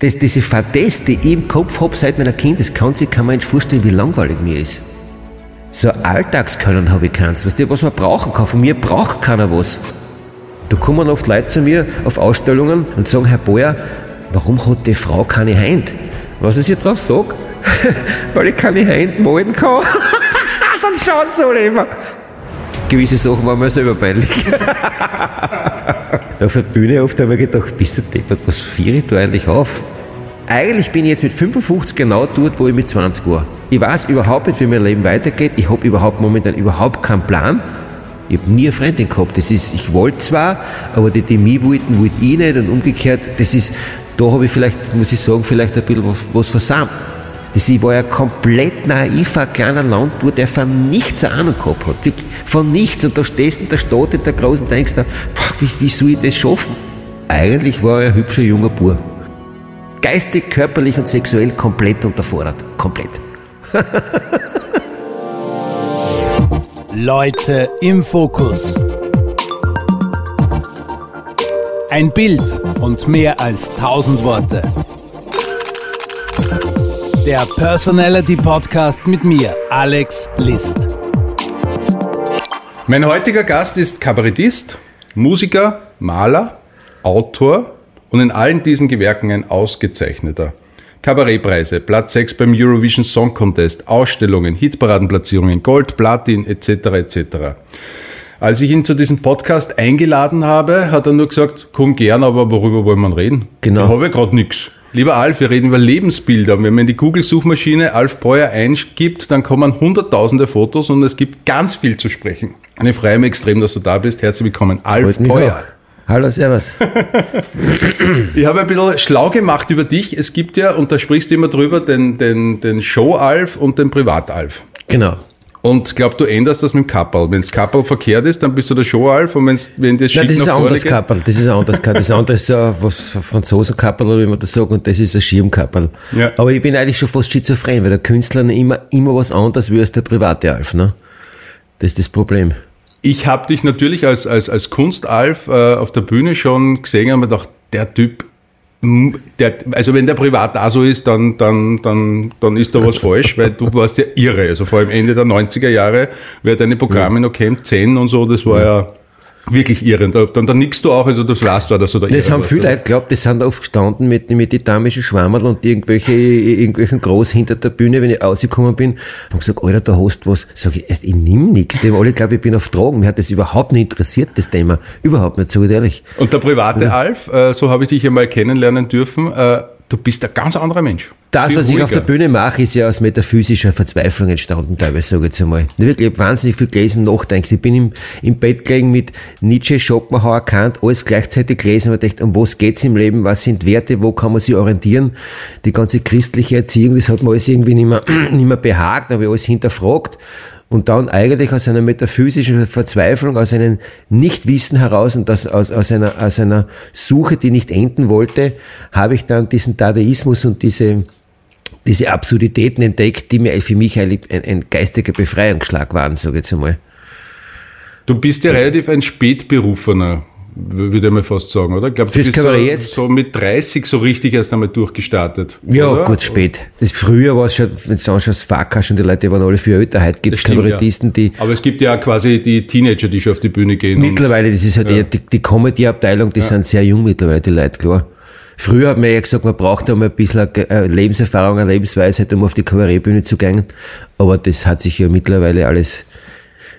Das, diese Fadesse, die ich im Kopf habe seit meiner Kindheit, kann sich kein Mensch vorstellen, wie langweilig mir ist. So Alltagskönnen habe ich keins. Weißt du, was man brauchen kann. Von mir braucht keiner was. Da kommen oft Leute zu mir auf Ausstellungen und sagen, Herr Boyer, warum hat die Frau keine Hand? Was ich drauf sage? Weil ich keine Hand malen kann. Dann schauen sie alle immer. Gewisse Sachen waren mir selber peinlich. auf der Bühne oft habe ich gedacht, bist du deppert, was fiere ich da eigentlich auf? Eigentlich bin ich jetzt mit 55 genau dort, wo ich mit 20 war. Ich weiß überhaupt nicht, wie mein Leben weitergeht. Ich habe überhaupt momentan überhaupt keinen Plan. Ich habe nie eine Freundin gehabt. Das ist, ich wollte zwar, aber die, die mich wollten, wollte ich nicht und umgekehrt. Das ist, da habe ich vielleicht, muss ich sagen, vielleicht ein bisschen was, was versammelt. Das, war ja komplett naiver kleiner Landbauer, der von nichts Ahnung gehabt hat. Von nichts. Und da stehst du in der Stadt in der Großen und denkst da, wie, wie soll ich das schaffen? Eigentlich war er ein hübscher junger Bub. Geistig, körperlich und sexuell komplett unterfordert. Komplett. Leute im Fokus. Ein Bild und mehr als tausend Worte. Der Personality Podcast mit mir, Alex List. Mein heutiger Gast ist Kabarettist, Musiker, Maler, Autor und in allen diesen Gewerken ein ausgezeichneter. Kabarettpreise, Platz 6 beim Eurovision Song Contest, Ausstellungen, Hitparadenplatzierungen, Gold, Platin etc. etc. Als ich ihn zu diesem Podcast eingeladen habe, hat er nur gesagt, komm gern, aber worüber wollen wir reden? Genau. Ich habe gerade nichts. Lieber Alf, wir reden über Lebensbilder. Wenn man in die Google-Suchmaschine Alf Breuer eingibt, dann kommen hunderttausende Fotos und es gibt ganz viel zu sprechen. Ich freue mich extrem, dass du da bist. Herzlich willkommen, Alf Breuer. Hallo, Servus. ich habe ein bisschen schlau gemacht über dich. Es gibt ja, und da sprichst du immer drüber, den, den, den Show-Alf und den Privat-Alf. Genau. Und ich glaube, du änderst das mit dem Kappel. Wenn das Kappel verkehrt ist, dann bist du der Show-Alf und wenn's, wenn das Nein, das ist ein anderes Kappel. Das ist ein anderes Kappel. Das andere ist ja was Franzosenkappel oder wie man das sagt und das ist ein Schirmkappel. Ja. Aber ich bin eigentlich schon fast schizophren, weil der Künstler immer, immer was anderes wie als der private Alf. Ne? Das ist das Problem. Ich habe dich natürlich als, als, als Kunstalf äh, auf der Bühne schon gesehen und mir gedacht, der Typ der, also wenn der privat da so ist, dann, dann, dann, dann ist da was falsch, weil du warst ja irre. Also vor allem Ende der 90er Jahre, wer deine Programme noch kennt, 10 und so, das war ja wirklich irre. Und dann, dann nickst du auch, also das weißt du, dass du da Das haben viele Leute glaubt, die sind oft gestanden mit, mit die damischen Schwammerl und irgendwelche, irgendwelchen Groß hinter der Bühne, wenn ich rausgekommen bin, haben gesagt, Alter, da hast du was. Sag ich, ich nimm nichts. Die haben alle glauben, ich bin auf Drogen. Mir hat das überhaupt nicht interessiert, das Thema. Überhaupt nicht, so ehrlich. Und der private Alf, äh, so habe ich dich einmal kennenlernen dürfen, äh, du bist ein ganz anderer Mensch. Das, was ruhiger. ich auf der Bühne mache, ist ja aus metaphysischer Verzweiflung entstanden, teilweise, sage ich jetzt einmal. Wirklich, ich habe wahnsinnig viel gelesen und nachdenkt. Ich bin im, im Bett gelegen mit Nietzsche, Schopenhauer, Kant, alles gleichzeitig gelesen und gedacht, um was geht's im Leben, was sind Werte, wo kann man sich orientieren? Die ganze christliche Erziehung, das hat mir alles irgendwie nicht mehr, nicht mehr behagt, habe ich alles hinterfragt und dann eigentlich aus einer metaphysischen Verzweiflung, aus einem Nichtwissen heraus und aus, aus, aus, einer, aus einer Suche, die nicht enden wollte, habe ich dann diesen Dadaismus und diese, diese Absurditäten entdeckt, die mir für mich ein, ein geistiger Befreiungsschlag waren, sage ich jetzt einmal. Du bist ja relativ ein Spätberufener würde ich mal fast sagen, oder? Ich glaube, du bist so, jetzt? so mit 30 so richtig erst einmal durchgestartet. Ja, oder? gut, spät. Das früher war es schon, wenn du anschaust, Facker schon, die Leute waren alle viel älter. Heute gibt es Kabarettisten, ja. die... Aber es gibt ja quasi die Teenager, die schon auf die Bühne gehen. Mittlerweile, das ist halt ja. die, die Comedy-Abteilung, die ja. sind sehr jung mittlerweile, die Leute, klar. Früher hat man ja gesagt, man braucht ja mal ein bisschen Lebenserfahrung, eine Lebensweisheit, um auf die Kabarettbühne zu gehen. Aber das hat sich ja mittlerweile alles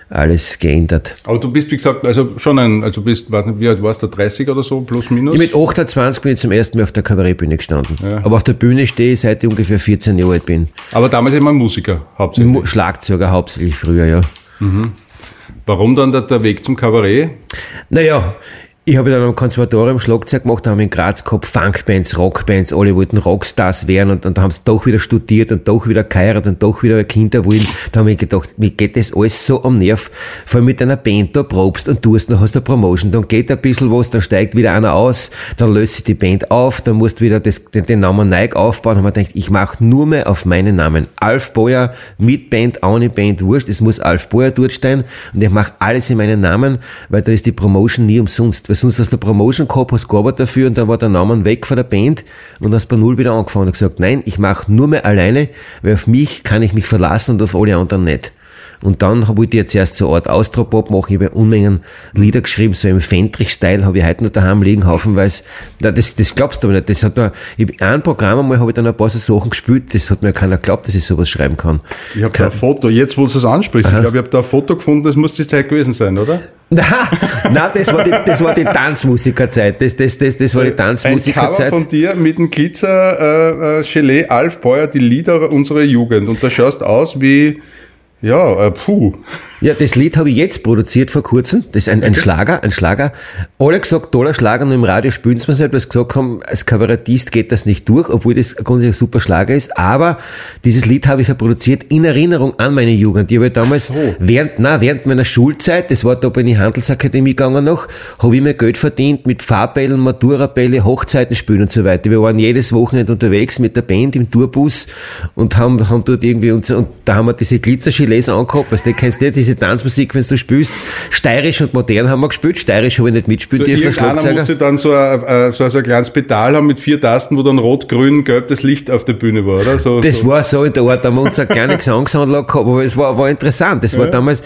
alles geändert. Aber du bist, wie gesagt, also schon ein, also bist, weiß nicht, wie alt warst du, 30 oder so, plus minus? Ich mit 28 bin ich zum ersten Mal auf der Kabarettbühne gestanden. Ja. Aber auf der Bühne stehe ich, seit ich ungefähr 14 Jahre alt bin. Aber damals immer Musiker, hauptsächlich? Schlagzeuger hauptsächlich früher, ja. Mhm. Warum dann der, der Weg zum Kabarett? Naja, ich habe dann am Konservatorium Schlagzeug gemacht, da haben wir in Graz gehabt Funkbands, Rockbands, alle wollten Rockstars werden und, und dann haben sie doch wieder studiert und doch wieder geheiratet und doch wieder Kinder wollen. Da habe ich gedacht, mir geht das alles so am Nerv. Vor allem mit einer Band da probst und dann hast du eine Promotion, dann geht ein bisschen was, dann steigt wieder einer aus, dann löst sich die Band auf, dann musst du wieder das, den, den Namen Nike aufbauen. Und man denkt, ich mache nur mehr auf meinen Namen. Alf Boyer, mit Band, ohne Band, wurscht, es muss Alf Boyer dort stehen und ich mache alles in meinen Namen, weil da ist die Promotion nie umsonst sonst hast du Promotion gehabt, hast gearbeitet dafür und dann war der Name weg von der Band und hast bei Null wieder angefangen und gesagt, nein, ich mache nur mehr alleine, weil auf mich kann ich mich verlassen und auf alle anderen nicht. Und dann wollte ich jetzt erst so eine Art Austropop machen. Ich habe Unmengen Lieder geschrieben, so im Fendrich-Style, habe ich heute noch daheim liegen, haufenweise. Na, das, das glaubst du aber nicht. Das hat mir, ich, ein Programm einmal habe ich dann ein paar so Sachen gespielt, das hat mir keiner geglaubt, dass ich sowas schreiben kann. Ich habe da ein Foto, jetzt wo du es ansprichst, Aha. ich glaube, ich habe da ein Foto gefunden, das muss die Zeit gewesen sein, oder? Nein, das, war die, das war die Tanzmusikerzeit. Das, das, das, das war die Tanzmusikerzeit. Ein Cover von dir mit dem Glitzer äh, Gelee Alf Beuer, die Lieder unserer Jugend. Und da schaust aus wie ja, äh, puh. Ja, das Lied habe ich jetzt produziert vor kurzem. Das ist ein, ein okay. Schlager, ein Schlager. Alle gesagt, toller Schlager, nur im Radio spielen sie mir selbst, weil sie gesagt haben, als Kabarettist geht das nicht durch, obwohl das grundsätzlich ein super Schlager ist. Aber dieses Lied habe ich ja produziert in Erinnerung an meine Jugend. Ich habe damals, so. während, na, während meiner Schulzeit, das war da bei der Handelsakademie gegangen noch, habe ich mir Geld verdient mit Fahrbällen, Maturabälle, Hochzeiten spielen und so weiter. Wir waren jedes Wochenende unterwegs mit der Band im Tourbus und haben, haben dort irgendwie uns, und da haben wir diese Glitzerschiene Gilets angehabt, weißt du, kennst du diese Tanzmusik, wenn du spielst, steirisch und modern haben wir gespielt, steirisch habe ich nicht mitspielen so dürfen, Schlagzeuger. musste dann so ein, äh, so, so ein kleines Pedal haben mit vier Tasten, wo dann rot, grün, gelb das Licht auf der Bühne war, oder? So, das so. war so in der Art, da haben wir uns eine kleine Gesangsanlage gehabt, aber es war, war interessant, das war damals,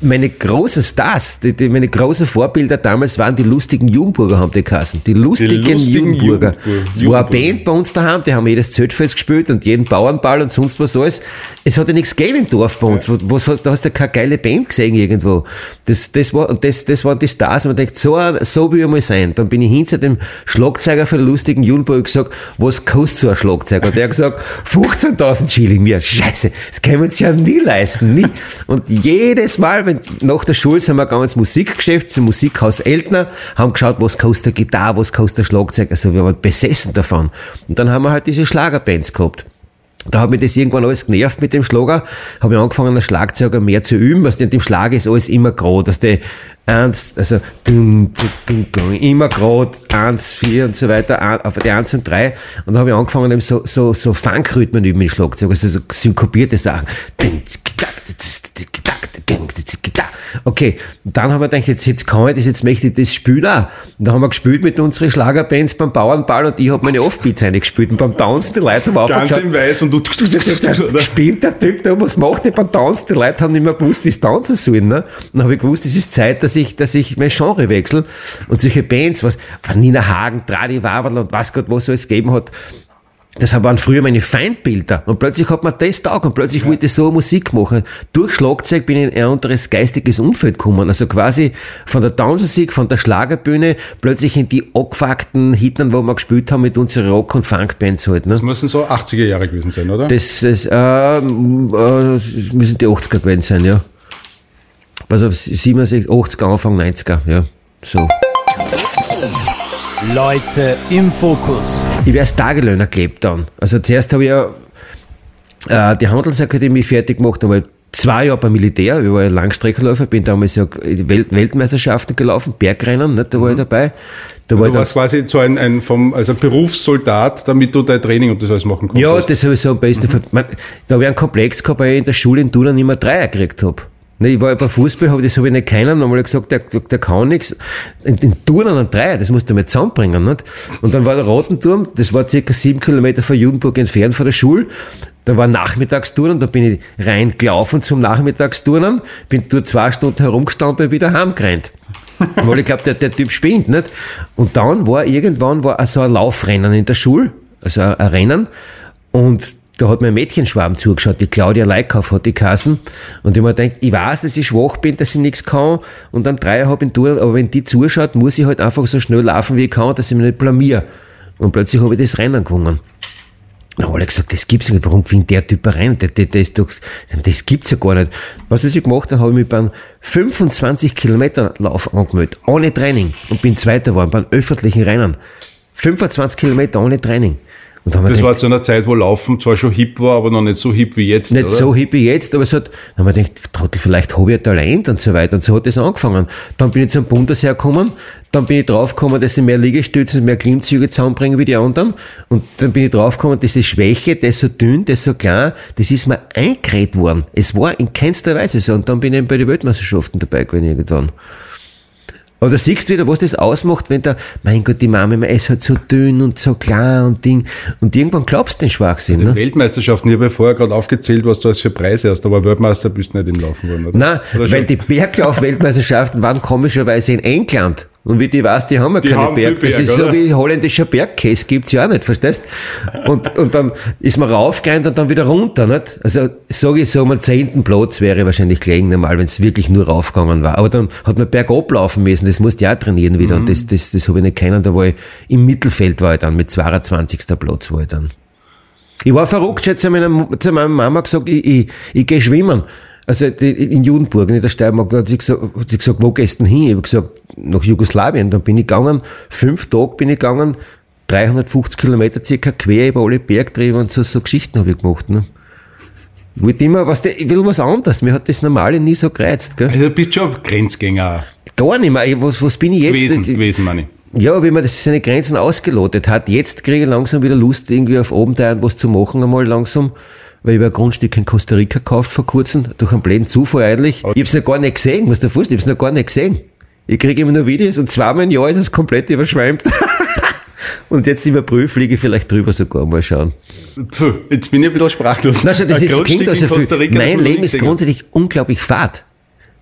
meine großen Stars, die, die, meine großen Vorbilder damals waren die lustigen Jugendburger, haben die geheißen, die lustigen, die lustigen Jugendburger. Es war eine Band bei uns daheim, die haben jedes Zeltfest gespielt und jeden Bauernball und sonst was alles. Es hat ja nichts gegeben im Dorf bei uns uns. Wo, wo, da hast du keine geile Band gesehen irgendwo. Das, das war, das, das waren die Stars. Und man denkt, so, so will ich mal sein. Dann bin ich hin zu dem Schlagzeuger von der lustigen Junburg gesagt, was kostet so ein Schlagzeug? Und der hat gesagt, 15.000 Schilling. Mir, scheiße, das können wir uns ja nie leisten, nie. Und jedes Mal, wenn, nach der Schule sind wir gegangen ins Musikgeschäft, zum Musikhaus Eltner, haben geschaut, was kostet eine Gitarre, was kostet ein Schlagzeug. Also wir waren besessen davon. Und dann haben wir halt diese Schlagerbands gehabt. Da hat mich das irgendwann alles genervt mit dem Schlager. Habe ich angefangen, als Schlagzeuger mehr zu üben. Was denn dem Schlager ist alles immer gerade, dass der eins, also immer gerade eins, vier und so weiter, auf die eins und drei. Und dann habe ich angefangen, eben so, so, so Funkrhythmen üben mit Schlagzeug, also so synkopierte Sachen. Okay, dann haben wir gedacht, jetzt, jetzt kann ich das, jetzt möchte ich das spielen auch. Und dann haben wir gespielt mit unseren Schlagerbands beim Bauernball und ich habe meine Offbeats eingespielt. Und beim Tanzen, die Leute haben Ganz in weiß und du spielt der Typ da, was macht der beim Tanzen? Die Leute haben nicht mehr gewusst, wie es tanzen sollen. Ne? Und dann habe ich gewusst, es ist Zeit, dass ich, dass ich mein Genre wechsle. Und solche Bands, was, von Nina Hagen, Tradi Waberl und was Gott, was alles gegeben hat, das waren früher meine Feindbilder. Und plötzlich hat man das taugt und plötzlich ja. wollte ich so Musik machen. Durch Schlagzeug bin ich in ein anderes geistiges Umfeld gekommen. Also quasi von der Tanzmusik, von der Schlagerbühne, plötzlich in die abgefuckten Hitnern, wo wir gespielt haben mit unseren Rock- und Funkbands halt. Ne? Das müssen so 80er Jahre gewesen sein, oder? Das, das äh, äh, müssen die 80er gewesen sein, ja. Also 67, 80er, Anfang 90er, ja. So. Leute im Fokus. Ich wäre als Tagelöhner gelebt dann. Also zuerst habe ich ja äh, die Handelsakademie fertig gemacht, aber zwei Jahre beim Militär, ich war ja Langstreckenläufer, bin damals ja Welt Weltmeisterschaften gelaufen, Bergrennen, nicht, da war mhm. ich dabei. Da war du warst quasi so ein, ein vom, also Berufssoldat, damit du dein Training und das alles machen konntest. Ja, das habe ich so am besten. Mhm. da habe ich einen Komplex gehabt, weil ich in der Schule in Tuna nicht mehr Dreier gekriegt habe. Ne, ich war bei Fußball, hab, das habe ich nicht kennen, einmal gesagt, der, der kann nichts. In, in Turnen an Dreier, das musst du mal zusammenbringen. Nicht? Und dann war der Rotenturm, das war circa sieben Kilometer von Judenburg entfernt von der Schule. Da war Nachmittagsturnen, da bin ich reingelaufen zum Nachmittagsturnen, bin dort zwei Stunden herumgestanden und wieder heimgerannt. Weil ich glaube, der, der Typ spinnt, nicht? Und dann war irgendwann war so ein Laufrennen in der Schule, also ein Rennen. Und da hat mir ein Mädchenschwarm zugeschaut, die Claudia Leikauf hat die Kassen. Und ich mir gedacht, ich weiß, dass ich schwach bin, dass ich nichts kann und dann dreieinhalb in Tour, aber wenn die zuschaut, muss ich halt einfach so schnell laufen, wie ich kann, dass ich mich nicht blamier. Und plötzlich habe ich das Rennen gewonnen. Dann haben alle gesagt, das gibt's nicht. Warum gewinnt der Typ rein? Das, das, das, das, das gibt's ja gar nicht. Was ich gemacht habe, habe ich mich beim 25 Kilometer Lauf angemeldet. Ohne Training. Und bin Zweiter geworden beim öffentlichen Rennen. 25 Kilometer ohne Training das gedacht, war zu einer Zeit, wo Laufen zwar schon hip war, aber noch nicht so hip wie jetzt. Nicht oder? so hip wie jetzt, aber es hat, dann haben wir gedacht, Trottel, vielleicht habe ich ein Talent und so weiter. Und so hat es angefangen. Dann bin ich zum Bundesheer gekommen, dann bin ich draufgekommen, dass ich mehr Liegestützen, mehr Klimmzüge zusammenbringen wie die anderen. Und dann bin ich draufgekommen, diese Schwäche, der ist so dünn, der ist so klein, das ist mir eingeredet worden. Es war in keinster Weise so. Und dann bin ich eben bei den Weltmeisterschaften dabei gewesen irgendwann. Aber da siehst du wieder, was das ausmacht, wenn da, mein Gott, die Mama immer ist halt so dünn und so klar und Ding. Und irgendwann glaubst du den Schwachsinn, Die ne? Weltmeisterschaften, ich habe ja vorher gerade aufgezählt, was du alles für Preise hast, aber Weltmeister bist du nicht im Laufen worden, oder? Nein, Oder weil die Berglauf-Weltmeisterschaften waren komischerweise in England. Und wie die weißt, die haben ja Die keine haben viel Berg. Das Berg, ist so oder? wie holländischer Bergkäse, gibt's ja auch nicht, verstehst? Und, und dann ist man raufgerannt und dann wieder runter, nicht? Also, sage ich so, am zehnten Platz wäre wahrscheinlich gelegen, normal, wenn es wirklich nur raufgegangen war. Aber dann hat man bergab laufen müssen, das musste ich auch trainieren wieder. Mhm. Und das, das, das habe ich nicht kennen, da war ich im Mittelfeld war ich dann, mit 22. Platz war ich dann. Ich war verrückt, ich hab zu meiner, Mu- zu meiner Mama gesagt, ich, ich, ich gehe schwimmen. Also die, in Judenburg, in der Steiermark, hat sie gesagt, hat sie gesagt wo gehst du denn hin? Ich habe gesagt, nach Jugoslawien. Dann bin ich gegangen, fünf Tage bin ich gegangen, 350 Kilometer circa quer über alle Bergtriebe und so, so Geschichten habe ich gemacht. Ne? Ich wollte immer, was, ich will was anderes. Mir hat das Normale nie so gereizt. Gell? Also du bist schon Grenzgänger Gar nicht mehr. Ich- Was, was bin ich jetzt? gewesen, Ich- gewesen meine ich. ja, wie man das seine Grenzen ausgelotet hat. Jetzt kriege ich langsam wieder Lust, irgendwie auf Abenteuer was zu machen, einmal langsam. Weil ich habe ein Grundstück in Costa Rica gekauft vor kurzem, durch einen blöden Zufall eigentlich. Ich hab's noch gar nicht gesehen, musst du dir vorstellen, ich hab's noch gar nicht gesehen. Ich kriege immer nur Videos und zweimal im Jahr ist es komplett überschwemmt. und jetzt überprüfe, fliege ich vielleicht drüber sogar, mal schauen. Puh, jetzt bin ich ein bisschen sprachlos. Na, schau, das ist, klingt also das Mein Leben ist grundsätzlich unglaublich fad.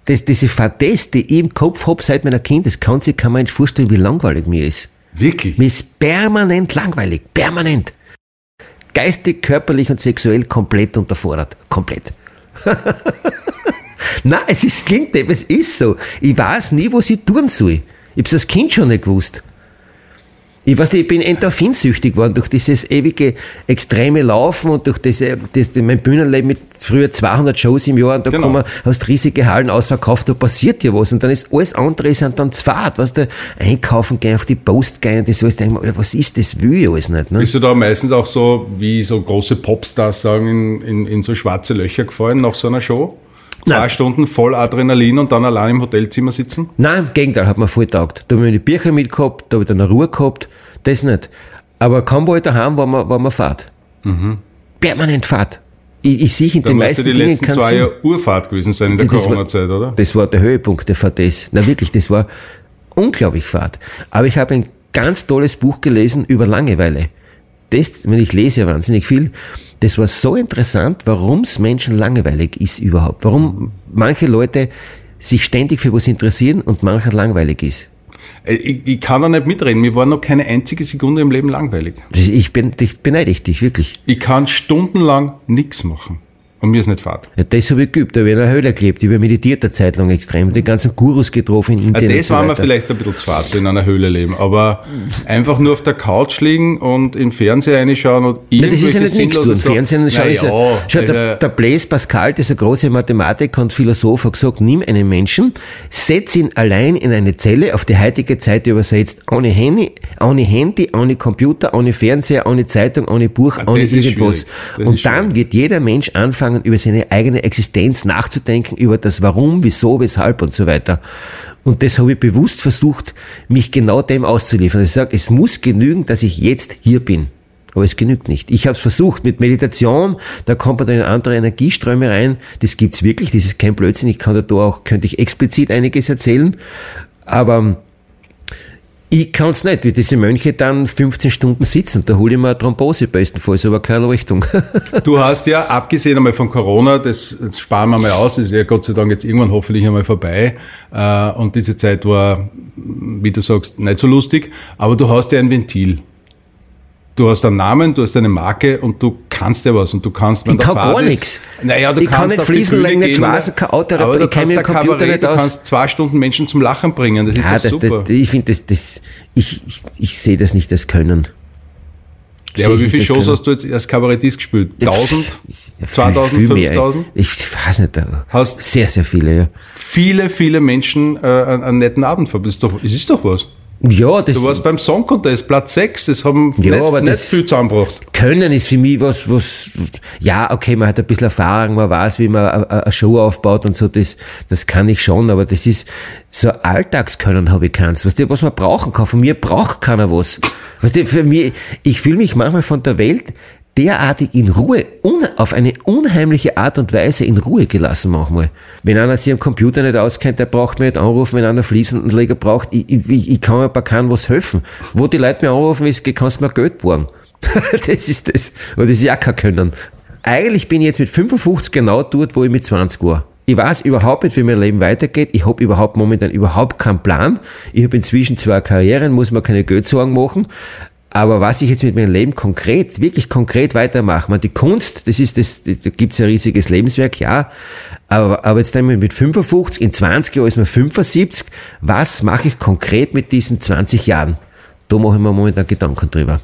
Das, diese Fadesse, die ich im Kopf hab seit meiner Kind, das kann sich kein Mensch vorstellen, wie langweilig mir ist. Wirklich? Mir ist permanent langweilig. Permanent. Geistig, körperlich und sexuell komplett unterfordert. Komplett. Nein, es ist, klingt eben, es ist so. Ich weiß nie, was ich tun soll. Ich hab's als Kind schon nicht gewusst. Ich weiß nicht, ich bin endorphinsüchtig geworden durch dieses ewige extreme Laufen und durch diese, das, mein Bühnenleben mit früher 200 Shows im Jahr und da Genau. kommen hast riesige Hallen ausverkauft, da passiert ja was und dann ist alles andere sind dann Zwart, was du einkaufen gehen, auf die Post gehen und das alles, denk ich Alter, was ist das, will ich alles nicht, ne? Bist du da meistens auch so, wie so große Popstars sagen, in, in, in so schwarze Löcher gefallen nach so einer Show? Zwei Nein. Stunden voll Adrenalin und dann allein im Hotelzimmer sitzen? Nein, im Gegenteil, hat mir voll taugt. Da habe ich die Bücher mitgehabt, da habe ich dann eine Ruhe gehabt, das nicht. Aber kaum war ich daheim, war man, war man Fahrt. Permanent Fahrt. Ich, ich sehe in Mhm. Den meisten die Dingen letzten zwei. Jahre Urfahrt gewesen sein in der Corona-Zeit, oder? Das war der Höhepunkt der VDs. Na wirklich, das war unglaublich Fahrt. Aber ich habe ein ganz tolles Buch gelesen über Langeweile. Das, wenn ich lese wahnsinnig viel, das war so interessant, warum es Menschen langweilig ist überhaupt. Warum manche Leute sich ständig für was interessieren und mancher langweilig ist. Äh, Ich, ich kann da nicht mitreden. Mir war noch keine einzige Sekunde im Leben langweilig. Ich bin, ich beneide ich dich, wirklich. Ich kann stundenlang nichts machen. Und mir ist nicht Fahrt. Ja, das habe ich geübt, da habe ich in einer Höhle gelebt, ich habe meditiert eine Zeit lang extrem, die ganzen Gurus getroffen in Ja, Indien. und das so war mir vielleicht ein bisschen zu fad, so in einer Höhle leben. Aber einfach nur auf der Couch liegen und im Fernseher reinschauen und Nein, das ist ja nicht nichts tun. Sachen- Fernsehen schau Na ist ja, ja, schau, der, der Blaise Pascal, dieser große Mathematiker und Philosoph, hat gesagt, nimm einen Menschen, setz ihn allein in eine Zelle, auf die heutige Zeit übersetzt, ohne Handy, ohne Handy, ohne Computer, ohne Fernseher, ohne Zeitung, ohne Buch, ohne Ah, ist irgendwas. schwierig. Und dann wird jeder Mensch anfangen, über seine eigene Existenz nachzudenken, über das Warum, Wieso, Weshalb und so weiter. Und das habe ich bewusst versucht, mich genau dem auszuliefern. Ich sage, es muss genügen, dass ich jetzt hier bin. Aber es genügt nicht. Ich habe es versucht mit Meditation, da kommt man in andere Energieströme rein. Das gibt's wirklich, das ist kein Blödsinn. Ich kann da auch, könnte ich explizit einiges erzählen. Aber ich kann's nicht, wie diese Mönche dann 15 Stunden sitzen. Da hole ich mir eine Thrombose bestenfalls, aber keine Leuchtung. Du hast ja, abgesehen einmal von Corona, das, das sparen wir mal aus, ist ja Gott sei Dank jetzt irgendwann hoffentlich einmal vorbei. Äh, und diese Zeit war, wie du sagst, nicht so lustig. Aber du hast ja ein Ventil. Du hast einen Namen, du hast eine Marke und du kannst ja was und du kannst, wenn Ich der kann Fahrt gar nichts. Naja, du Ich kann kannst nicht auf die fließen legen, nicht gehen, schweißen, kein Auto aber du ich kannst am Computer Kabarett, nicht du aus. kannst zwei Stunden Menschen zum Lachen bringen, das ist ja, doch das, super. das, ich finde, das, das, ich, ich, ich sehe das nicht als Können. ja, aber wie viele nicht Shows Können. hast du jetzt als Kabarettist gespielt? 1000? Ja, 2000, viel mehr, 5000? Ich weiß nicht, Hast- sehr, sehr viele, ja. Viele, viele Menschen äh, einen, einen netten Abend doch, es ist doch was. Ja, das Du warst beim Song Contest, Platz 6, das haben Ja, nicht, aber nicht viel zusammengebracht. Können ist für mich was, was, ja, okay, man hat ein bisschen Erfahrung, man weiß, wie man eine- eine Show aufbaut und so, das, das kann ich schon, aber das ist, so Alltagskönnen habe ich keins. Weißt du, was man brauchen kann? Von mir braucht keiner was. Weißt du, für mich, ich fühle mich manchmal von der Welt derartig in Ruhe, auf eine unheimliche Art und Weise in Ruhe gelassen manchmal. Wenn einer sich am Computer nicht auskennt, der braucht mir nicht anrufen, wenn einer Fliesenleger braucht, ich, ich, ich kann mir bei keinem was helfen. Wo die Leute mir anrufen, ist, kannst du mir Geld borgen. das ist das, oder das ist ja kein Können. Eigentlich bin ich jetzt mit 55 genau dort, wo ich mit 20 war. Ich weiß überhaupt nicht, wie mein Leben weitergeht. Ich habe überhaupt momentan überhaupt keinen Plan. Ich habe inzwischen zwei Karrieren, muss mir keine Geldsorgen machen. Aber was ich jetzt mit meinem Leben konkret, wirklich konkret weitermache, man, die Kunst, das ist das, das da gibt's ein riesiges Lebenswerk, ja. Aber, aber jetzt einmal mit 55, in 20 Jahren ist man 75. Was mache ich konkret mit diesen 20 Jahren? Da mache ich mir momentan Gedanken drüber.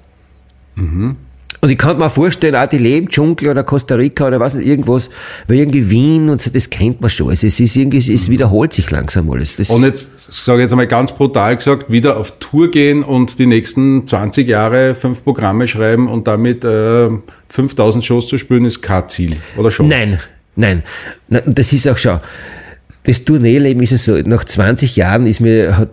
Mhm. Und ich kann mir vorstellen, auch die leben Dschungel oder Costa Rica oder was nicht, irgendwas, weil irgendwie Wien und so, das kennt man schon. Also es ist irgendwie, es wiederholt sich langsam alles. Das und jetzt, sage ich jetzt einmal ganz brutal gesagt, wieder auf Tour gehen und die nächsten 20 Jahre fünf Programme schreiben und damit äh, 5000 Shows zu spielen, ist kein Ziel, oder schon? Nein, nein. Das ist auch schon, das Tourneeleben ist es so, nach 20 Jahren ist mir,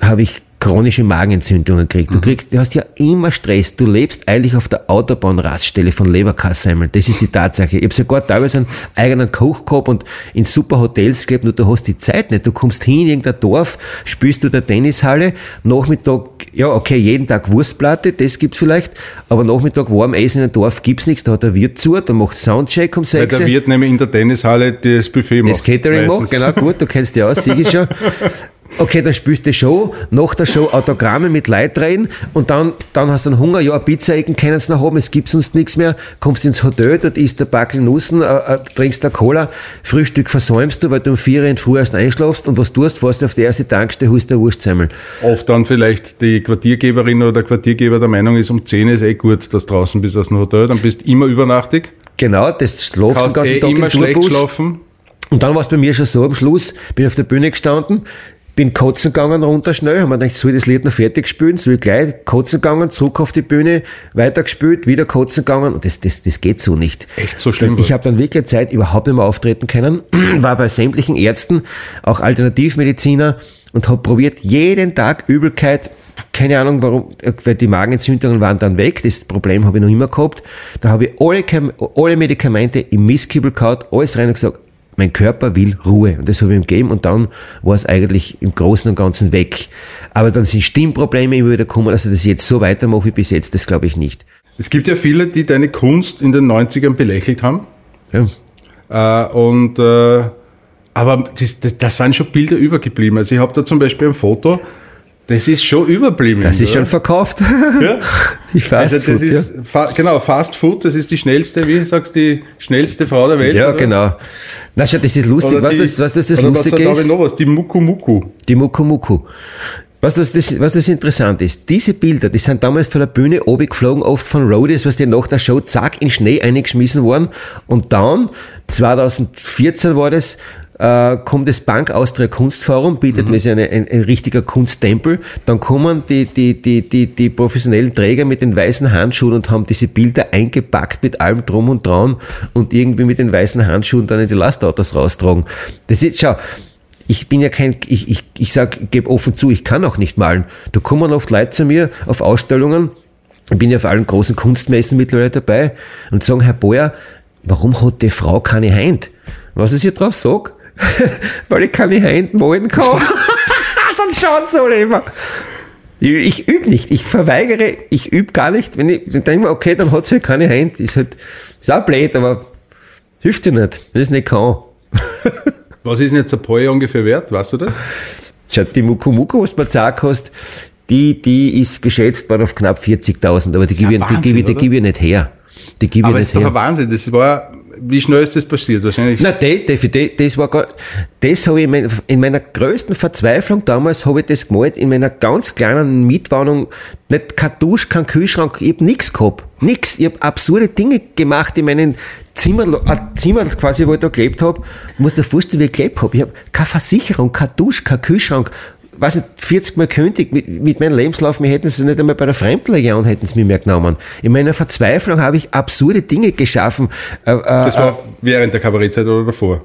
habe ich chronische Magenentzündungen kriegt. Du mhm. kriegst, du hast ja immer Stress. Du lebst eigentlich auf der Autobahnraststelle von Leberkassemmeln. Das ist die Tatsache. Ich habe sogar teilweise einen eigenen Koch gehabt und in super Hotels gelebt, nur du hast die Zeit nicht. Du kommst hin in irgendein Dorf, spielst du der Tennishalle, Nachmittag, ja, okay, jeden Tag Wurstplatte, das gibt's vielleicht, aber Nachmittag warm Essen in einem Dorf gibt's nichts, da hat der Wirt zu, da macht Soundcheck um sechs. Weil der Wirt nämlich in der Tennishalle das Buffet macht. Das Catering meistens. macht, genau, gut, du kennst dich aus, sieh ich schon. Okay, dann spielst du Show, nach der Show Autogramme mit Leuten reden und dann, dann hast du einen Hunger, ja, Pizza ecken können sie noch haben, es gibt sonst nichts mehr, kommst ins Hotel, dort isst der Backel Nussen, äh, äh, trinkst der Cola, Frühstück versäumst du, weil du um vier in früh erst einschlafst und was tust, fährst du auf die erste Tankstelle, holst der Wurstsemmel. Oft dann vielleicht die Quartiergeberin oder der Quartiergeber der Meinung ist, um 10 ist eh gut, dass draußen bist aus dem Hotel, dann bist du immer übernachtig. Genau, das schlafen den ganzen eh Tag immer schlecht schlafen. Und dann war es bei mir schon so am Schluss, bin auf der Bühne gestanden, bin kotzen gegangen, runter schnell, haben mir gedacht, soll ich das Lied noch fertig spielen, soll ich gleich kotzen gegangen, zurück auf die Bühne, weitergespielt, wieder kotzen gegangen? Und das, das, das geht so nicht. Echt so schlimm? Ich habe dann wirklich Zeit überhaupt nicht mehr auftreten können, war bei sämtlichen Ärzten, auch Alternativmediziner und habe probiert, jeden Tag Übelkeit, keine Ahnung warum, weil die Magenentzündungen waren dann weg, das Problem habe ich noch immer gehabt, da habe ich alle, alle Medikamente im Misskibbel gehabt, alles rein und gesagt, mein Körper will Ruhe und das habe ich ihm gegeben und dann war es eigentlich im Großen und Ganzen weg. Aber dann sind Stimmprobleme immer wieder gekommen, also dass ich jetzt so weitermache wie bis jetzt, das glaube ich nicht. Es gibt ja viele, die deine Kunst in den 90ern belächelt haben. Ja. Äh, und äh, aber das, das, das sind schon Bilder übergeblieben. Also ich habe da zum Beispiel ein Foto, das ist schon überblieben. Das ist oder? schon verkauft. Ja. Die Fast also das Food, ist, ja. fa genau, Fast Food, das ist die schnellste, wie sagst du, die schnellste Frau der Welt. Ja, genau. Na schau, das ist lustig. was, das, was das, das Lustige ist? noch was, die Muku Muku. Die Muku Muku. Was das, das, was das interessant ist, diese Bilder, die sind damals von der Bühne oben geflogen, oft von Roadies, was die nach der Show zack in Schnee eingeschmissen worden. Und dann, 2014 war das, äh, kommt das Bank Austria Kunstforum, bietet mhm. mir ein, ein, ein, richtiger Kunsttempel. Dann kommen die, die, die, die, die professionellen Träger mit den weißen Handschuhen und haben diese Bilder eingepackt mit allem drum und dran und irgendwie mit den weißen Handschuhen dann in die Lastautos raustragen. Das ist, schau, ich bin ja kein, ich, ich, ich sag, gebe offen zu, ich kann auch nicht malen. Da kommen oft Leute zu mir auf Ausstellungen, ich bin ja auf allen großen Kunstmessen mittlerweile dabei und sagen, Herr Boyer, warum hat die Frau keine Hand? Was ich hier drauf sage? weil ich keine Hände malen kann. Dann schauen sie alle immer. Ich, übe nicht, ich verweigere, ich übe gar nicht. Wenn ich denke mir, okay, dann hat sie halt keine Hände. Ist halt, ist auch blöd, aber hilft dir nicht, wenn es nicht kann. Was ist denn jetzt ein Poje ungefähr wert? Weißt du das? Schau, die Muku Muku, was du mir gesagt hast, die, die ist geschätzt worden auf knapp 40.000, aber die gebe ich, die, die, die gebe ich nicht her. Die gebe ich nicht her. Aber das ist doch ein Wahnsinn. Das war wie schnell ist das passiert? Wahrscheinlich. Na, das, das, das war gar, das habe ich in, mein, in meiner größten Verzweiflung damals habe ich das gemalt, in meiner ganz kleinen Mietwohnung, nicht kein Dusch, kein Kühlschrank, ich habe nichts gehabt. Nix. Ich habe absurde Dinge gemacht in meinem Zimmer, äh, Zimmer quasi, wo ich da gelebt habe. Du musst dir vorstellen, wie ich gelebt habe. Ich habe keine Versicherung, kein Dusch, kein Kühlschrank weiß nicht, 40 Mal kündigt mit, mit meinem Lebenslauf, mir hätten sie nicht einmal bei der und hätten sie mich mehr genommen. In meiner Verzweiflung habe ich absurde Dinge geschaffen. Äh, äh, das war während der Kabarettzeit oder davor?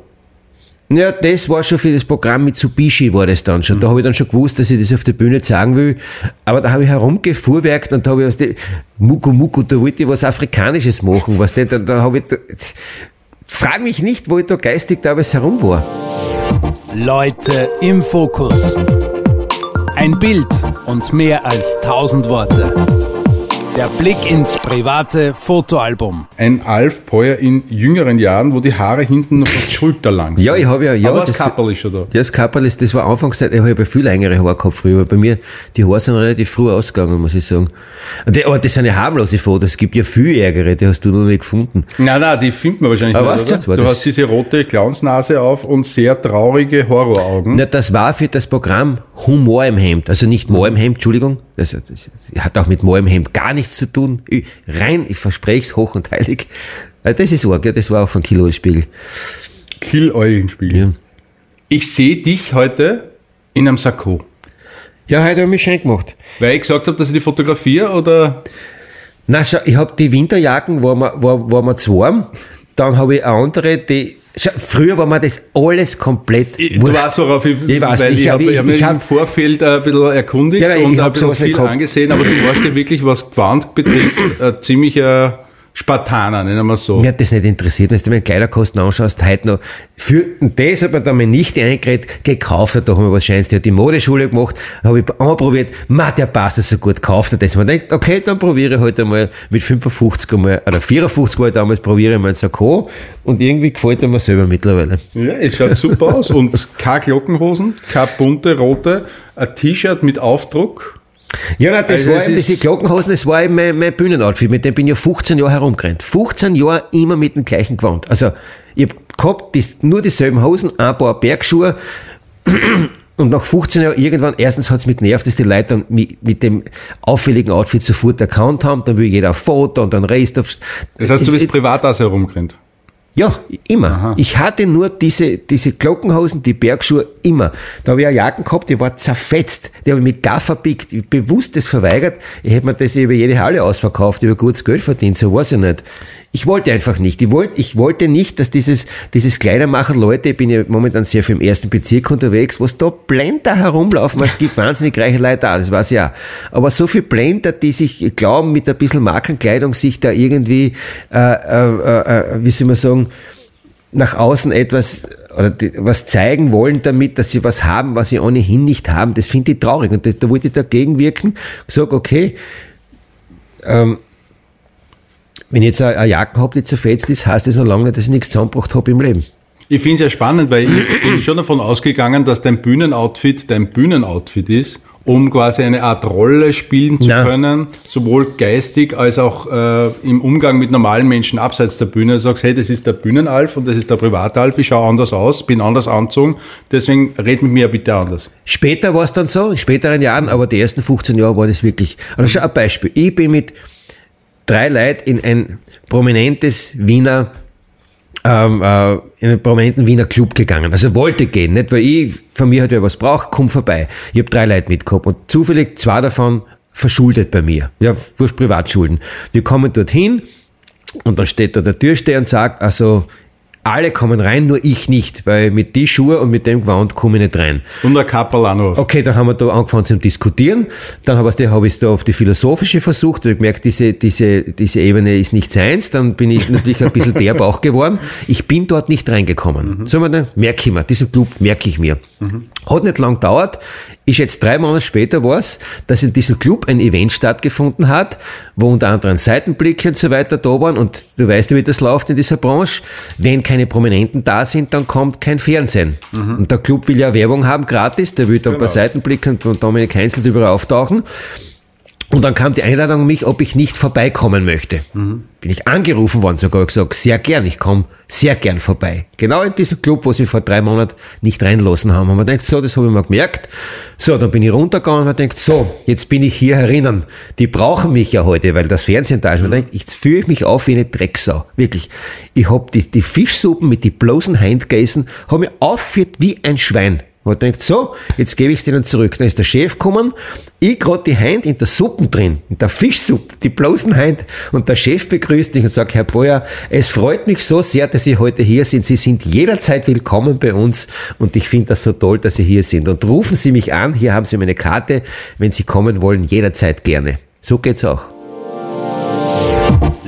Ja, das war schon für das Programm Mitsubishi war das dann schon. Da habe ich dann schon gewusst, dass ich das auf der Bühne sagen will. Aber da habe ich herumgefuhrwerkt und da habe ich aus dem Muku Muku, da wollte ich was Afrikanisches machen, was denn, da, da habe ich, da, frag mich nicht, wo ich da geistig da was herum war. Leute im Fokus. Ein Bild und mehr als tausend Worte. Der Blick ins private Fotoalbum. Ein Alf Peuer in jüngeren Jahren, wo die Haare hinten noch auf die Schulter lang sind. Ja, ich habe ja, ja. Aber das Kapperl ist schon da. Ja, das Kapperl ist, das war Anfangszeit, ich habe ja viel längere Haare gehabt früher, bei mir, die Haare sind relativ früh ausgegangen, muss ich sagen. Die, aber das sind ja harmlose Fotos, es gibt ja viel Ärgere, die hast du noch nicht gefunden. Nein, nein, die findet man wahrscheinlich Aber nicht, weißt du? Du hast diese rote Clownsnase auf und sehr traurige Horroraugen. Na, das war für das Programm Humor im Hemd. Also nicht Moor im Hemd, Entschuldigung. Das, das hat auch mit im Hemd gar nichts zu tun. Ich- Rein, ich verspreche es hoch und heilig. Äh, Das ist arg, ja, das war auch von Kilo Spiegel. Kill Eulenspiegel. Ja. Ich sehe dich heute in einem Sakko. Ja, heute habe ich mich schön gemacht. Weil ich gesagt habe, dass ich die fotografiere oder Na, schau, ich habe die Winterjacken, war mir, war, war mir zu warm. Dann habe ich eine andere, die, früher war mir das alles komplett Du wurscht. weißt, worauf ich, Ich weiß, weil ich ich, hab- habe hab, ich- hab mich ich hab- im Vorfeld ein bisschen erkundigt Ja, und ich hab habe sowas viel angesehen, aber du warst ja wirklich, was Gewand betrifft, ein ziemlicher Spartaner, nennen wir so. Mir hat das nicht interessiert, wenn du mir Kleiderkosten anschaust, heute noch. Für und das hat mir dann meine Nichte eingeredet, gekauft hat doch mal was Scheins. Die hat die Modeschule gemacht, habe ich anprobiert, ma, der passt so gut, kauft er das. Man denkt, okay, dann probiere ich heute mal mit 55 einmal, oder 54 war ich damals, probiere ich mal ein Sakko und irgendwie gefällt er mir selber mittlerweile. Ja, es schaut super aus. Und keine Glockenhosen, keine bunte, rote, ein T-Shirt mit Aufdruck. Ja, nein, das Also war eben, diese Glockenhosen, das war eben mein, mein Bühnenoutfit, mit dem bin ich ja 15 Jahre herumgerannt. 15 Jahre immer mit dem gleichen Gewand. Also, ich hab gehabt die, nur dieselben Hosen, ein paar Bergschuhe, und nach 15 Jahren irgendwann, erstens hat's mich genervt, dass die Leute dann mit, mit dem auffälligen Outfit sofort erkannt haben, dann will jeder ein Foto und dann Rest auf... Das heißt, du bist privat auch herumgerannt. Ja, immer. Ich hatte nur diese, diese Glockenhosen, die Bergschuhe, immer. Da habe ich eine Jacken gehabt, die war zerfetzt. Die habe ich mit Gaffer pickt, ich bewusst das verweigert. Ich hätte mir das über jede Halle ausverkauft, über gutes Geld verdient, so weiß ich nicht. Ich wollte einfach nicht. Ich wollte, ich wollte nicht, dass dieses, dieses Kleidermachen Leute, ich bin ja momentan sehr viel im ersten Bezirk unterwegs, was da Blender herumlaufen, weil es gibt wahnsinnig reiche Leute da, das weiß ich auch. Aber so viel Blender, die sich glauben, mit ein bisschen Markenkleidung sich da irgendwie, äh, äh, äh, wie soll man sagen, nach außen etwas oder die, was zeigen wollen damit, dass sie was haben, was sie ohnehin nicht haben, das finde ich traurig. Und das, da wollte ich dagegen wirken. Gesagt, okay, ähm, wenn ich jetzt eine, eine Jacke habe, die zerfetzt ist, heißt das noch lange nicht, dass ich nichts zusammengebracht habe im Leben. Ich finde es ja spannend, weil ich bin schon davon ausgegangen, dass dein Bühnenoutfit dein Bühnenoutfit ist, um quasi eine Art Rolle spielen zu Nein. können, sowohl geistig als auch äh, im Umgang mit normalen Menschen abseits der Bühne. Du sagst, hey, das ist der Bühnenalf und das ist der Privatalf, ich schaue anders aus, bin anders anzogen, deswegen red mit mir bitte anders. Später war es dann so, in späteren Jahren, aber die ersten 15 Jahre war das wirklich. Also schon ein Beispiel. Ich bin mit drei Leuten in ein prominentes Wiener, ähm, äh, in einen prominenten Wiener Club gegangen. Also wollte gehen, nicht weil ich von mir halt wer was braucht, komm vorbei. Ich habe drei Leute mitgehabt und zufällig zwei davon verschuldet bei mir. Ja, wurscht Privatschulden. Wir kommen dorthin und dann steht da der Türsteher und sagt, also alle kommen rein, nur ich nicht, weil mit die Schuhe und mit dem Gewand komme ich nicht rein. Und ein Kapperl auch noch. Okay, dann haben wir da angefangen zu diskutieren. Dann habe ich es da auf die philosophische versucht. Da habe ich gemerkt, diese, diese, diese Ebene ist nicht seins. Dann bin ich natürlich ein bisschen derb auch geworden. Ich bin dort nicht reingekommen. So man dann, merke ich mir, diesen Club merke ich mir. Hat nicht lang gedauert. Ist jetzt drei Monate später was, dass in diesem Club ein Event stattgefunden hat, wo unter anderem Seitenblicke und so weiter da waren. Und du weißt ja, wie das läuft in dieser Branche. Wenn keine Prominenten da sind, dann kommt kein Fernsehen. Und der Club will ja Werbung haben, gratis. Der will da ein paar Seitenblicke und Dominik Heinzel überall auftauchen. Und dann kam die Einladung an mich, ob ich nicht vorbeikommen möchte. Bin ich angerufen worden, sogar gesagt, sehr gern, ich komme sehr gern vorbei. Genau in diesem Club, wo sie vor drei Monaten nicht reinlassen haben. Und man denkt, so, das habe ich mir gemerkt. So, dann bin ich runtergegangen und man denkt, so, jetzt bin ich hier herinnen. Die brauchen mich ja heute, weil das Fernsehen da ist. Man denkt, jetzt fühle ich mich auf wie eine Drecksau. Wirklich. Ich hab die, die Fischsuppen mit die bloßen Hand gegessen, habe mich aufgeführt wie ein Schwein. Und denkt, so, jetzt gebe ich es denen zurück. Dann ist der Chef gekommen, ich gerade die Hand in der Suppe drin, in der Fischsuppe, die bloßen Hand, und der Chef begrüßt mich und sagt, Herr Boyer, es freut mich so sehr, dass Sie heute hier sind. Sie sind jederzeit willkommen bei uns und ich finde das so toll, dass Sie hier sind. Und rufen Sie mich an, hier haben Sie meine Karte, wenn Sie kommen wollen, jederzeit gerne. So geht's auch.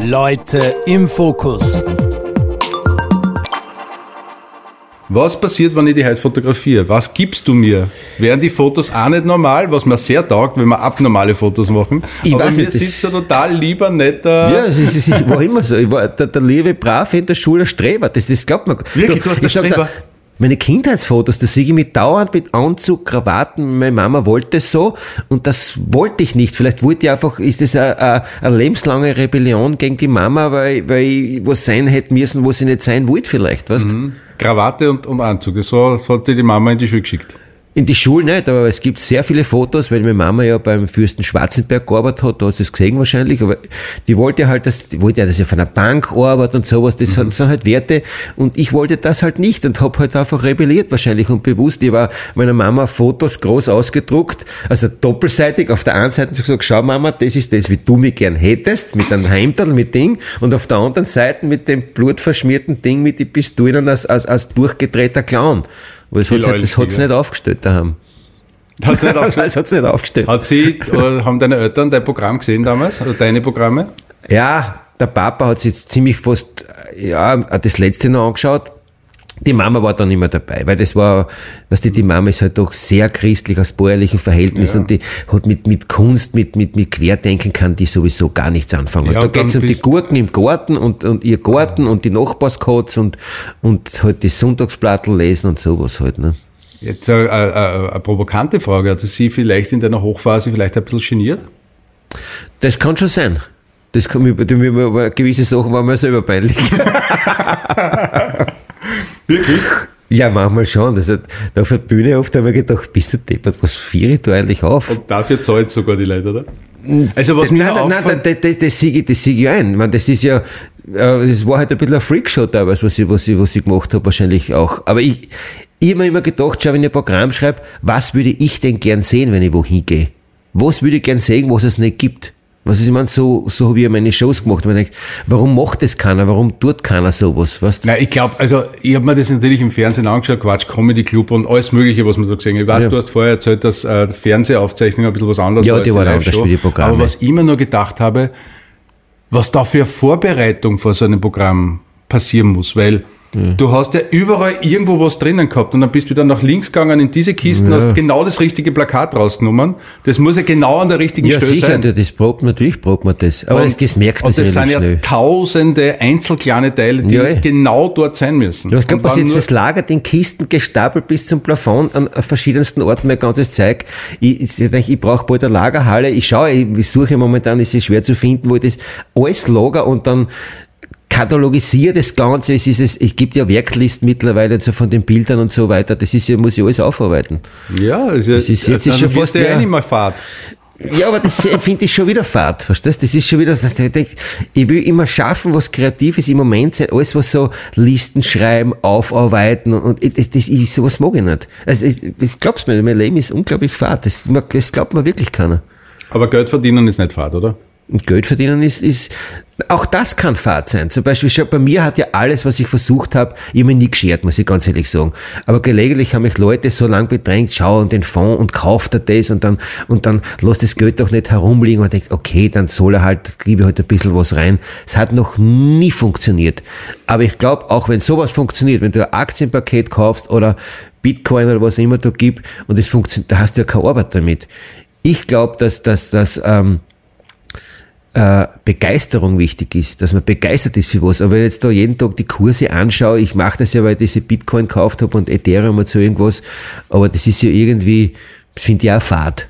Leute im Fokus. Was passiert, wenn ich die heute fotografiere? Was gibst du mir? Wären die Fotos auch nicht normal, was mir sehr taugt, wenn wir abnormale Fotos machen? Ich Aber weiß mir nicht, das- sitzt ein total lieber, netter... Ja, es ist, es ist, ich war immer so. Ich war der, der liebe Brave in der Schule Streber. Das, das glaubt man. Wirklich, du der sag Streber? da, Meine Kindheitsfotos, da sehe ich mich dauernd mit Anzug, Krawatten. Meine Mama wollte es so und das wollte ich nicht. Vielleicht wollte ich einfach, ist das eine, eine, eine lebenslange Rebellion gegen die Mama, weil, weil ich was sein hätte müssen, was ich nicht sein wollte vielleicht, weißt Mhm. Krawatte und, und Anzug. So, so hat dir die Mama in die Schule geschickt. In die Schule nicht, aber es gibt sehr viele Fotos, weil meine Mama ja beim Fürsten Schwarzenberg gearbeitet hat, da hast du es gesehen wahrscheinlich, aber die wollte halt, das, die wollte ja, dass ich auf einer Bank arbeite und sowas, das Mhm. sind halt Werte und ich wollte das halt nicht und habe halt einfach rebelliert wahrscheinlich und bewusst, ich war meiner Mama Fotos groß ausgedruckt, also doppelseitig, auf der einen Seite gesagt, schau Mama, das ist das, wie du mich gern hättest, mit einem Heimtal, mit Ding und auf der anderen Seite mit dem blutverschmierten Ding mit die Pistolen als, als, als durchgedrehter Clown. Aber das Die hat's nicht, aufgestellt daheim. Hat's nicht aufgestellt? Hat's nicht aufgestellt. Hat sie, oder haben deine Eltern dein Programm gesehen damals? Oder deine Programme? Ja, der Papa hat sich jetzt ziemlich fast, ja, das letzte noch angeschaut. Die Mama war dann immer dabei, weil das war, weißt du, die Mama ist halt doch sehr christlich aus bäuerlichen Verhältnissen und die hat mit, mit Kunst, mit, mit, mit Querdenken kann die sowieso gar nichts anfangen. Ja, da geht's um die Gurken im Garten und, und ihr Garten und die Nachbarskots und, und halt die Sonntagsblattel lesen und sowas halt, ne. Jetzt äh, äh, äh, eine provokante Frage. Hat sie vielleicht in deiner Hochphase vielleicht ein bisschen geniert? Das kann schon sein. Das kann mir gewisse Sachen waren mir selber peinlich. Wirklich? Ja, manchmal schon. Das hat, da auf der Bühne oft habe ich gedacht, bist du deppert, was führe ich da eigentlich auf? Und dafür zahlt sogar die Leute, oder? Also was Das, mir nein, auffällt- nein, das, das, das siege ich, das siege ich ein. Ich meine, das ist ja, äh, das war halt ein bisschen ein Freakshow teilweise, was ich, was ich, was ich gemacht habe, wahrscheinlich auch. Aber ich, ich habe mir immer gedacht, schau, wenn ich ein Programm schreibe, was würde ich denn gern sehen, wenn ich wohin gehe? Was würde ich gern sehen, was es nicht gibt? Was ist, ich meine, so, so habe ich ja meine Shows gemacht. Man denkt, warum macht das keiner? Warum tut keiner sowas? Weißt? Nein, ich glaube, also ich habe mir das natürlich im Fernsehen angeschaut, Quatsch, Comedy Club und alles Mögliche, was man so gesehen hat. Ich weiß, Ja. du hast vorher erzählt, dass äh, Fernsehaufzeichnung ein bisschen was anderes Ja, war. die als waren Live-Show. anders wie die Programme. Aber was ich mir nur gedacht habe, was da für Vorbereitung vor so einem Programm passieren muss, weil du hast ja überall irgendwo was drinnen gehabt und dann bist du wieder nach links gegangen in diese Kisten, hast genau das richtige Plakat rausgenommen. Das muss ja genau an der richtigen Ja, Stelle sicher, sein. das, das probt man, natürlich probt man das. Aber das, das merkt man und das sind ja schnell. tausende einzelkleine Teile, die Ja, eh. genau dort sein müssen. Ja, ich glaube, Und was jetzt das lagert in Kisten gestapelt bis zum Plafond an verschiedensten Orten mein ganzes Zeug. Ich, ich, ich, brauche bald eine Lagerhalle. Ich schaue, ich, ich suche momentan, ist es schwer zu finden, wo ich das alles lager und dann katalogisiere das Ganze. Es ist es, ich gibt ja Werklisten mittlerweile so von den Bildern und so weiter. Das ist ja, muss ich alles aufarbeiten. Ja, das ist, ja- Das ist jetzt dann schon wird fast ja nicht mehr Fahrt. Ja, aber das finde ich schon wieder fad, verstehst? Das ist schon wieder, ich, denk, ich will immer schaffen, was Kreatives im Moment sein, alles was so Listen schreiben, aufarbeiten und, und das, ich, sowas mag ich nicht. Also, ich, ich glaub's mir, mein Leben ist unglaublich fad, das, das glaubt mir wirklich keiner. Aber Geld verdienen ist nicht Fahrt, oder? Geld verdienen ist, ist, auch das kann Fahrt sein. Zum Beispiel, schon bei mir hat ja alles, was ich versucht habe, immer nie geschert, muss ich ganz ehrlich sagen. Aber gelegentlich haben mich Leute so lang bedrängt, schau und den Fonds und kauft er das und dann, und dann lass das Geld doch nicht herumliegen und denkt, okay, dann soll er halt, gebe ich halt ein bisschen was rein. Es hat noch nie funktioniert. Aber ich glaube, auch wenn sowas funktioniert, wenn du ein Aktienpaket kaufst oder Bitcoin oder was immer da gibt und es funktioniert, da hast du ja keine Arbeit damit. Ich glaube, dass, dass, dass, ähm, äh, Begeisterung wichtig ist, dass man begeistert ist für was. Aber wenn ich jetzt da jeden Tag die Kurse anschaue, ich mache das ja, weil ich diese Bitcoin gekauft habe und Ethereum und so irgendwas, aber das ist ja irgendwie, das finde ich auch fad.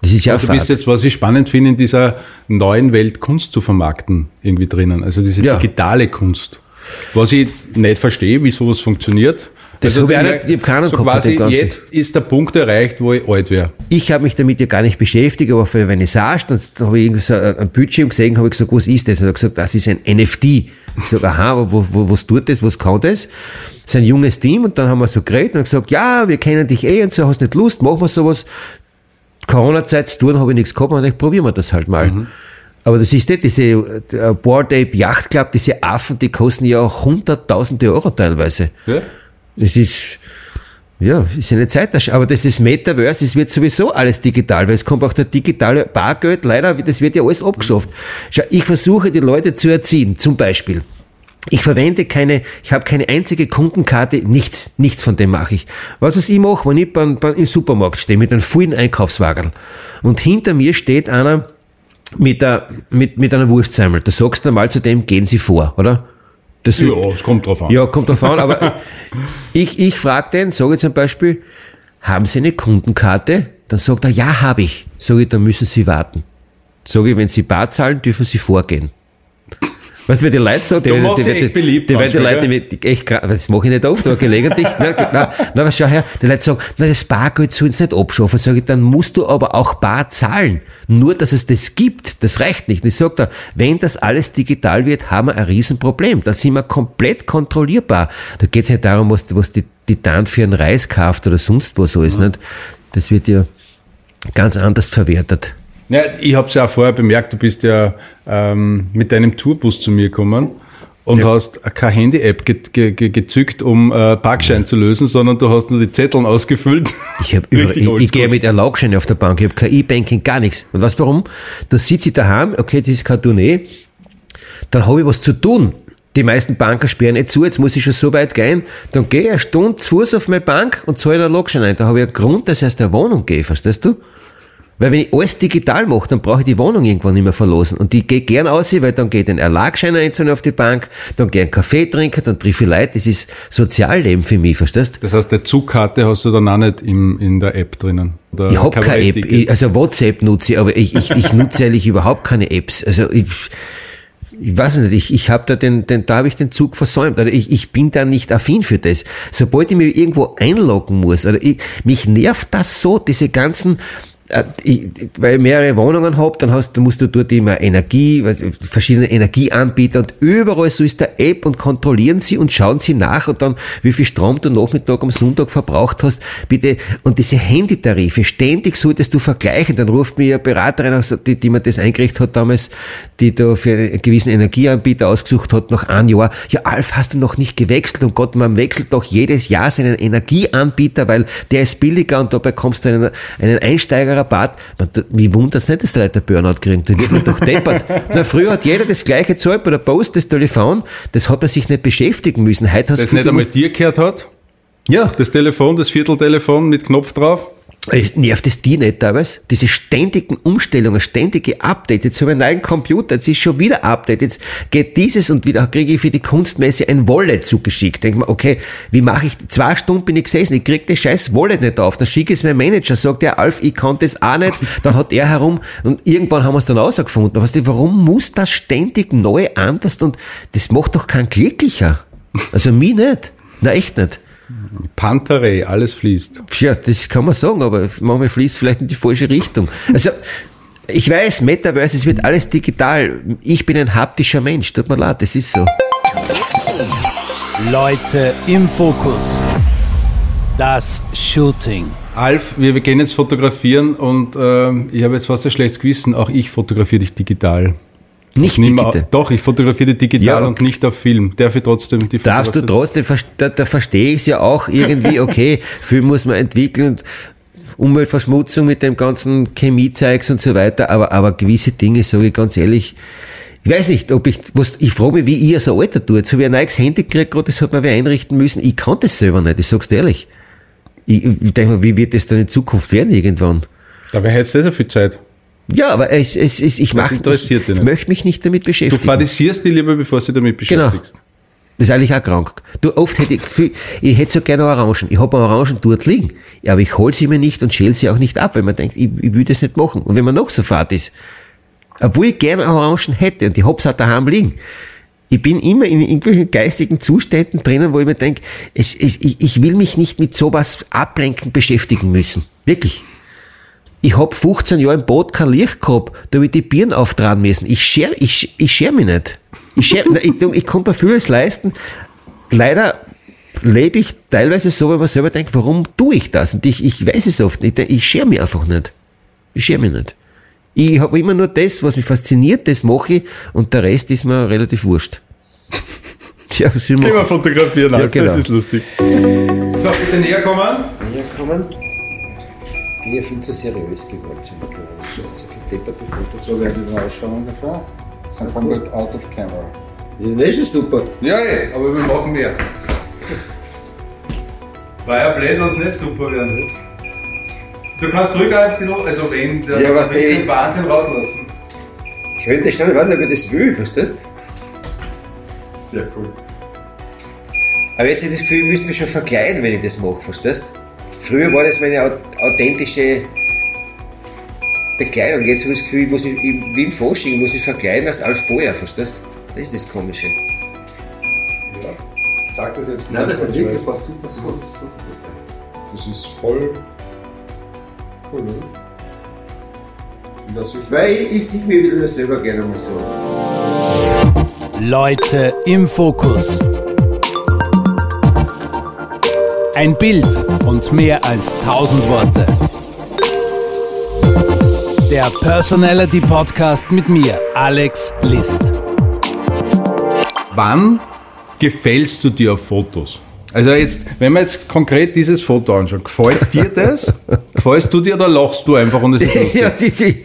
Das ist ja auch Also du bist jetzt, was ich spannend finde, in dieser neuen Welt Kunst zu vermarkten irgendwie drinnen. Also diese Ja. digitale Kunst. Was ich nicht verstehe, wie sowas funktioniert. Das Also habe ich auch nicht, ich habe keinen so Kopf quasi. Jetzt ist der Punkt erreicht, wo ich alt wäre. Ich habe mich damit ja gar nicht beschäftigt, aber für Vernissage, dann da habe ich irgendwie so ein Bildschirm gesehen, habe ich gesagt, was ist das? Und er hat gesagt, das ist ein NFT. Ich sage, aha, aber wo, wo, was tut das, was kann das? Das ist ein junges Team und dann haben wir so geredet und gesagt, ja, wir kennen dich eh und so, hast nicht Lust, machen wir sowas. Corona-Zeit zu tun, habe ich nichts gehabt und ich probieren wir das halt mal. Aber das ist nicht diese äh, Board Ape Yacht Club, diese Affen, die kosten ja hunderttausende Euro teilweise. Ja? Das ist, ja, ist eine Zeit. Aber das ist Metaverse, es wird sowieso alles digital, weil es kommt auch der digitale Bargeld, leider, das wird ja alles abgeschafft. Schau, ich versuche die Leute zu erziehen, zum Beispiel. Ich verwende keine, ich habe keine einzige Kundenkarte, nichts, nichts von dem mache ich. Was ich mache, wenn ich beim, beim, im Supermarkt stehe mit einem vollen Einkaufswagen und hinter mir steht einer mit, der, mit, mit einer Wurstsemmel, da sagst du mal zu dem, gehen Sie vor, oder? Das ja, es kommt drauf an. ja, kommt drauf an, aber ich, ich frage den, sage zum Beispiel, haben Sie eine Kundenkarte? Dann sagt er, ja, habe ich. Sage ich, dann müssen Sie warten. Sage ich, wenn Sie bar zahlen, dürfen Sie vorgehen. Weißt du, wie die Leute sagen, die, die, die, die, die, die, die manchmal, Leute, die, die echt, das mache ich nicht oft, aber gelegentlich, na, na, na, schau her, die Leute sagen, na, das Bargeld soll uns nicht abschaffen. Sage ich, dann musst du aber auch bar zahlen. Nur, dass es das gibt, das reicht nicht. Und ich sage da, wenn das alles digital wird, haben wir ein Riesenproblem. Da sind wir komplett kontrollierbar. Da geht es nicht darum, was, was die, die Tante für einen Reis kauft oder sonst was alles, nicht? Das wird ja ganz anders verwertet. Ja, ich habe es ja auch vorher bemerkt, du bist ja ähm, mit deinem Tourbus zu mir gekommen und Ja. hast keine Handy-App ge ge ge gezückt, um äh, Parkschein zu lösen, sondern du hast nur die Zetteln ausgefüllt. Ich, hab über, ich, ich gehe mit Erlaubschein auf der Bank, ich habe kein E-Banking, gar nichts. Und weißt du warum? Da sitze ich daheim, okay, das ist kein Tournee, dann habe ich was zu tun. Die meisten Banken sperren nicht zu, jetzt muss ich schon so weit gehen, dann gehe ich eine Stunde zu Fuß auf meine Bank und zahle einen Erlaubschein ein. Da habe ich einen Grund, dass ich aus der Wohnung gehe, verstehst du? Weil wenn ich alles digital mache, dann brauche ich die Wohnung irgendwann nicht mehr verlosen. Und die geht gern aus, weil dann geht ein Erlagschein einzeln auf die Bank, dann gehe ich einen Kaffee trinken, dann treffe ich Leute. Das ist Sozialleben für mich, verstehst du? Das heißt, die Zugkarte hast du dann auch nicht im, in der App drinnen. Ich habe keine App, ich, also WhatsApp nutze ich, aber ich, ich, ich nutze eigentlich überhaupt keine Apps. Also ich, ich weiß nicht, ich, ich habe da den, den, da habe ich den Zug versäumt. Oder ich, ich bin da nicht affin für das. Sobald ich mich irgendwo einloggen muss, oder ich, mich nervt das so, diese ganzen ich, weil ich mehrere Wohnungen habe, dann hast, dann musst du dort immer Energie, verschiedene Energieanbieter und überall so ist der App und kontrollieren sie und schauen sie nach und dann, wie viel Strom du Nachmittag am Sonntag verbraucht hast, bitte, und diese Handytarife, ständig solltest du vergleichen, dann ruft mir eine Beraterin, die, die mir das eingerichtet hat damals, die da für einen gewissen Energieanbieter ausgesucht hat, nach einem Jahr, ja, Alf, hast du noch nicht gewechselt? Und Gott, man wechselt doch jedes Jahr seinen Energieanbieter, weil der ist billiger und da bekommst du einen, einen Einsteigerrabatt. Man, mich wundert es nicht, dass die Leute Burnout kriegen. Da wird man doch deppert. Na, früher hat jeder das gleiche Zeug bei der Post, das Telefon, das hat man sich nicht beschäftigen müssen. Heute Das du nicht einmal dir gehört hat? ja, Das Telefon, das Vierteltelefon mit Knopf drauf? Nervt es die nicht teilweise? Diese ständigen Umstellungen, ständige Updates. Jetzt habe ich einen neuen Computer, jetzt ist schon wieder Update. Jetzt geht dieses und wieder kriege ich für die Kunstmesse ein Wallet zugeschickt. Denke mir, okay, wie mache ich, zwei Stunden bin ich gesessen, ich kriege das scheiß Wallet nicht auf. Dann schicke ich es meinem Manager, sagt der Alf, ich kann das auch nicht. Dann hat er herum und irgendwann haben wir es dann rausgefunden. Weißt du, warum muss das ständig neu anders und das macht doch keinen glücklicher. Also mich nicht. Na echt nicht. Panterei, alles fließt. Ja, das kann man sagen, aber manchmal fließt es vielleicht in die falsche Richtung. Also, ich weiß, Metaverse, es wird alles digital. Ich bin ein haptischer Mensch, tut mir leid, das ist so. Leute im Fokus. Das Shooting. Alf, wir, wir gehen jetzt fotografieren und ähm, ich habe jetzt fast ein schlechtes Gewissen. Auch ich fotografiere dich digital. Nicht digital. Doch, ich fotografiere digital Ja, und nicht auf Film. Darf ich trotzdem die Darfst du trotzdem, da, da verstehe ich es ja auch irgendwie, okay, Film muss man entwickeln und Umweltverschmutzung mit dem ganzen Chemiezeugs und so weiter, aber, aber gewisse Dinge, sage ich ganz ehrlich, ich weiß nicht, ob ich, was, ich frage mich, wie ihr so Alter tut. So wie ein neues Handy gekriegt, gerade, das hat man wer einrichten müssen. Ich kann das selber nicht, ich sag's dir ehrlich. Ich, ich denke mal, wie wird das dann in Zukunft werden irgendwann? Da wäre jetzt sehr, sehr viel Zeit. Ja, aber es, es, es, ich mache, ich, ich möchte mich nicht damit Du beschäftigen. fadisierst dich lieber, bevor du damit Genau. beschäftigst. Das ist eigentlich auch krank. Du, oft hätte ich, viel- ich hätte so gerne Orangen. Ich habe Orangen dort liegen. Ja, aber ich hol sie mir nicht und schäle sie auch nicht ab, weil man denkt, ich, ich will das nicht machen. Und wenn man noch so fad ist, obwohl ich gerne Orangen hätte und ich hab's auch daheim liegen, Ich bin immer in irgendwelchen geistigen Zuständen drinnen, wo ich mir denke, ich, ich will mich nicht mit sowas ablenken beschäftigen müssen. Wirklich. Ich hab 15 Jahre im Boot kein Licht gehabt, da hab ich die Birnen auftragen müssen. Ich scher, ich, ich scher mich nicht. Ich, scher, ich, ich konnte mir vieles leisten. Leider lebe ich teilweise so, wenn man selber denkt, warum tue ich das? Und ich, ich weiß es oft nicht. Ich scher mich einfach nicht. Ich scher mich nicht. Ich habe immer nur das, was mich fasziniert, das mache ich und der Rest ist mir relativ wurscht. ja, Gehen wir fotografieren, ja, genau. das ist lustig. So, bitte näher kommen. Näher kommen. Ich bin ja viel zu seriös geworden. So viel depperte Fotos. So werden die ausschauen ungefähr. Sind komplett out of camera. Ja, das ist super. Ja, ja, aber wir machen mehr. War ja blöd, dass es nicht super werden. Du kannst ruhig ein bisschen, also wenn, der ja, was den Wahnsinn rauslassen. Könnte schnell, ich weiß nicht, ob ich das will, verstehst Sehr cool. Aber jetzt habe ich das Gefühl, ich müsste mich schon verkleiden, wenn ich das mache, verstehst Früher war das meine authentische Bekleidung. Jetzt habe ich das Gefühl, ich muss mich, wie im Fasching, muss ich verkleiden als Alf Boyer, verstehst Das ist das Komische. Ja, sag das jetzt nicht. Nein, das hat wirklich passiert. Das, das ist voll cool, oder? Weil ich, ich sehe mir wieder selber gerne mal so. Leute im Fokus. Ein Bild und mehr als tausend Worte. Der Personality Podcast mit mir, Alex List. Wann gefällst du dir auf Fotos? Also jetzt, wenn wir jetzt konkret dieses Foto anschauen, gefällt dir das? Gefällst du dir oder lachst du einfach und es ist lustig? ja, die, die,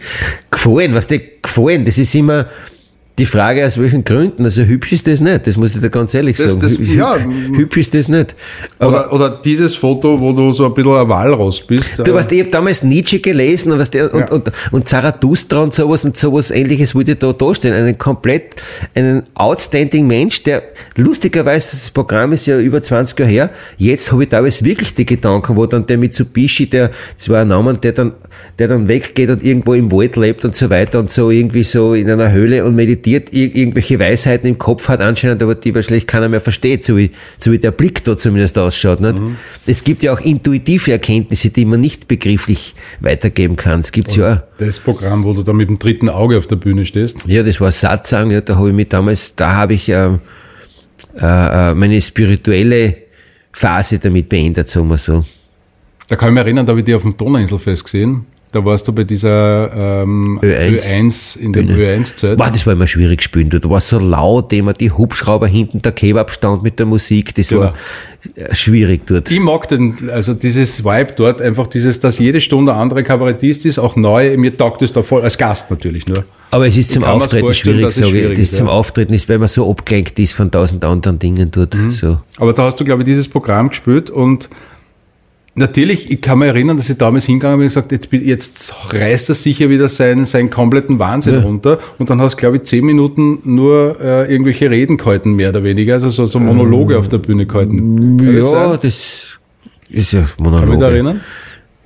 gefallen, was dir gefallen, das ist immer, die Frage, aus welchen Gründen. Also hübsch ist das nicht, das muss ich dir ganz ehrlich das, sagen. Das, ja. Hübsch ist das nicht. Oder, oder dieses Foto, wo du so ein bisschen ein Walross bist. Du weißt, ich habe damals Nietzsche gelesen und, weißt, und, ja. und, und Zarathustra und sowas und sowas ähnliches ich da darstellen. Einen komplett, einen outstanding Mensch, der lustigerweise, das Programm ist ja über 20 Jahre her, jetzt habe ich damals wirklich die Gedanken, wo dann der Mitsubishi, der, das war ein Name, der dann, der dann weggeht und irgendwo im Wald lebt und so weiter und so irgendwie so in einer Höhle und meditiert reflektiert irgendwelche Weisheiten im Kopf hat anscheinend, aber die wahrscheinlich keiner mehr versteht, so wie, so wie der Blick da zumindest ausschaut. Nicht? Mhm. Es gibt ja auch intuitive Erkenntnisse, die man nicht begrifflich weitergeben kann. Es gibt ja Das Programm, wo du da mit dem dritten Auge auf der Bühne stehst. Ja, das war Satzang, ja, da habe ich mich damals, da habe ich äh, äh, meine spirituelle Phase damit beendet, sagen wir so. Da kann ich mich erinnern, da habe ich die auf dem Donauinselfest gesehen. Da warst du bei dieser ähm, Ö1, Ö1 in dem Ö1-Zeit. Wow, das war immer schwierig spielen. Da war so laut, immer die Hubschrauber hinten, der Kebab stand mit der Musik. Das genau. war schwierig dort. Ich mag den, also dieses Vibe dort, einfach dieses, dass jede Stunde ein anderer Kabarettist ist, auch neu. Mir taugt es da voll, als Gast natürlich nur. Aber es ist zum Auftreten schwierig, sage ich. Das ist ja. zum Auftreten ist, weil man so abgelenkt ist von tausend anderen Dingen dort. Mhm. So. Aber da hast du, glaube ich, dieses Programm gespielt und Natürlich, ich kann mich erinnern, dass ich damals hingegangen bin und gesagt, jetzt, jetzt reißt er sicher wieder seinen, seinen kompletten Wahnsinn ja. runter. Und dann hast du, glaube ich, zehn Minuten nur äh, irgendwelche Reden gehalten, mehr oder weniger. Also so, so Monologe ähm, auf der Bühne gehalten. Kann ja, das ist ja Monologe. Kann mich da erinnern?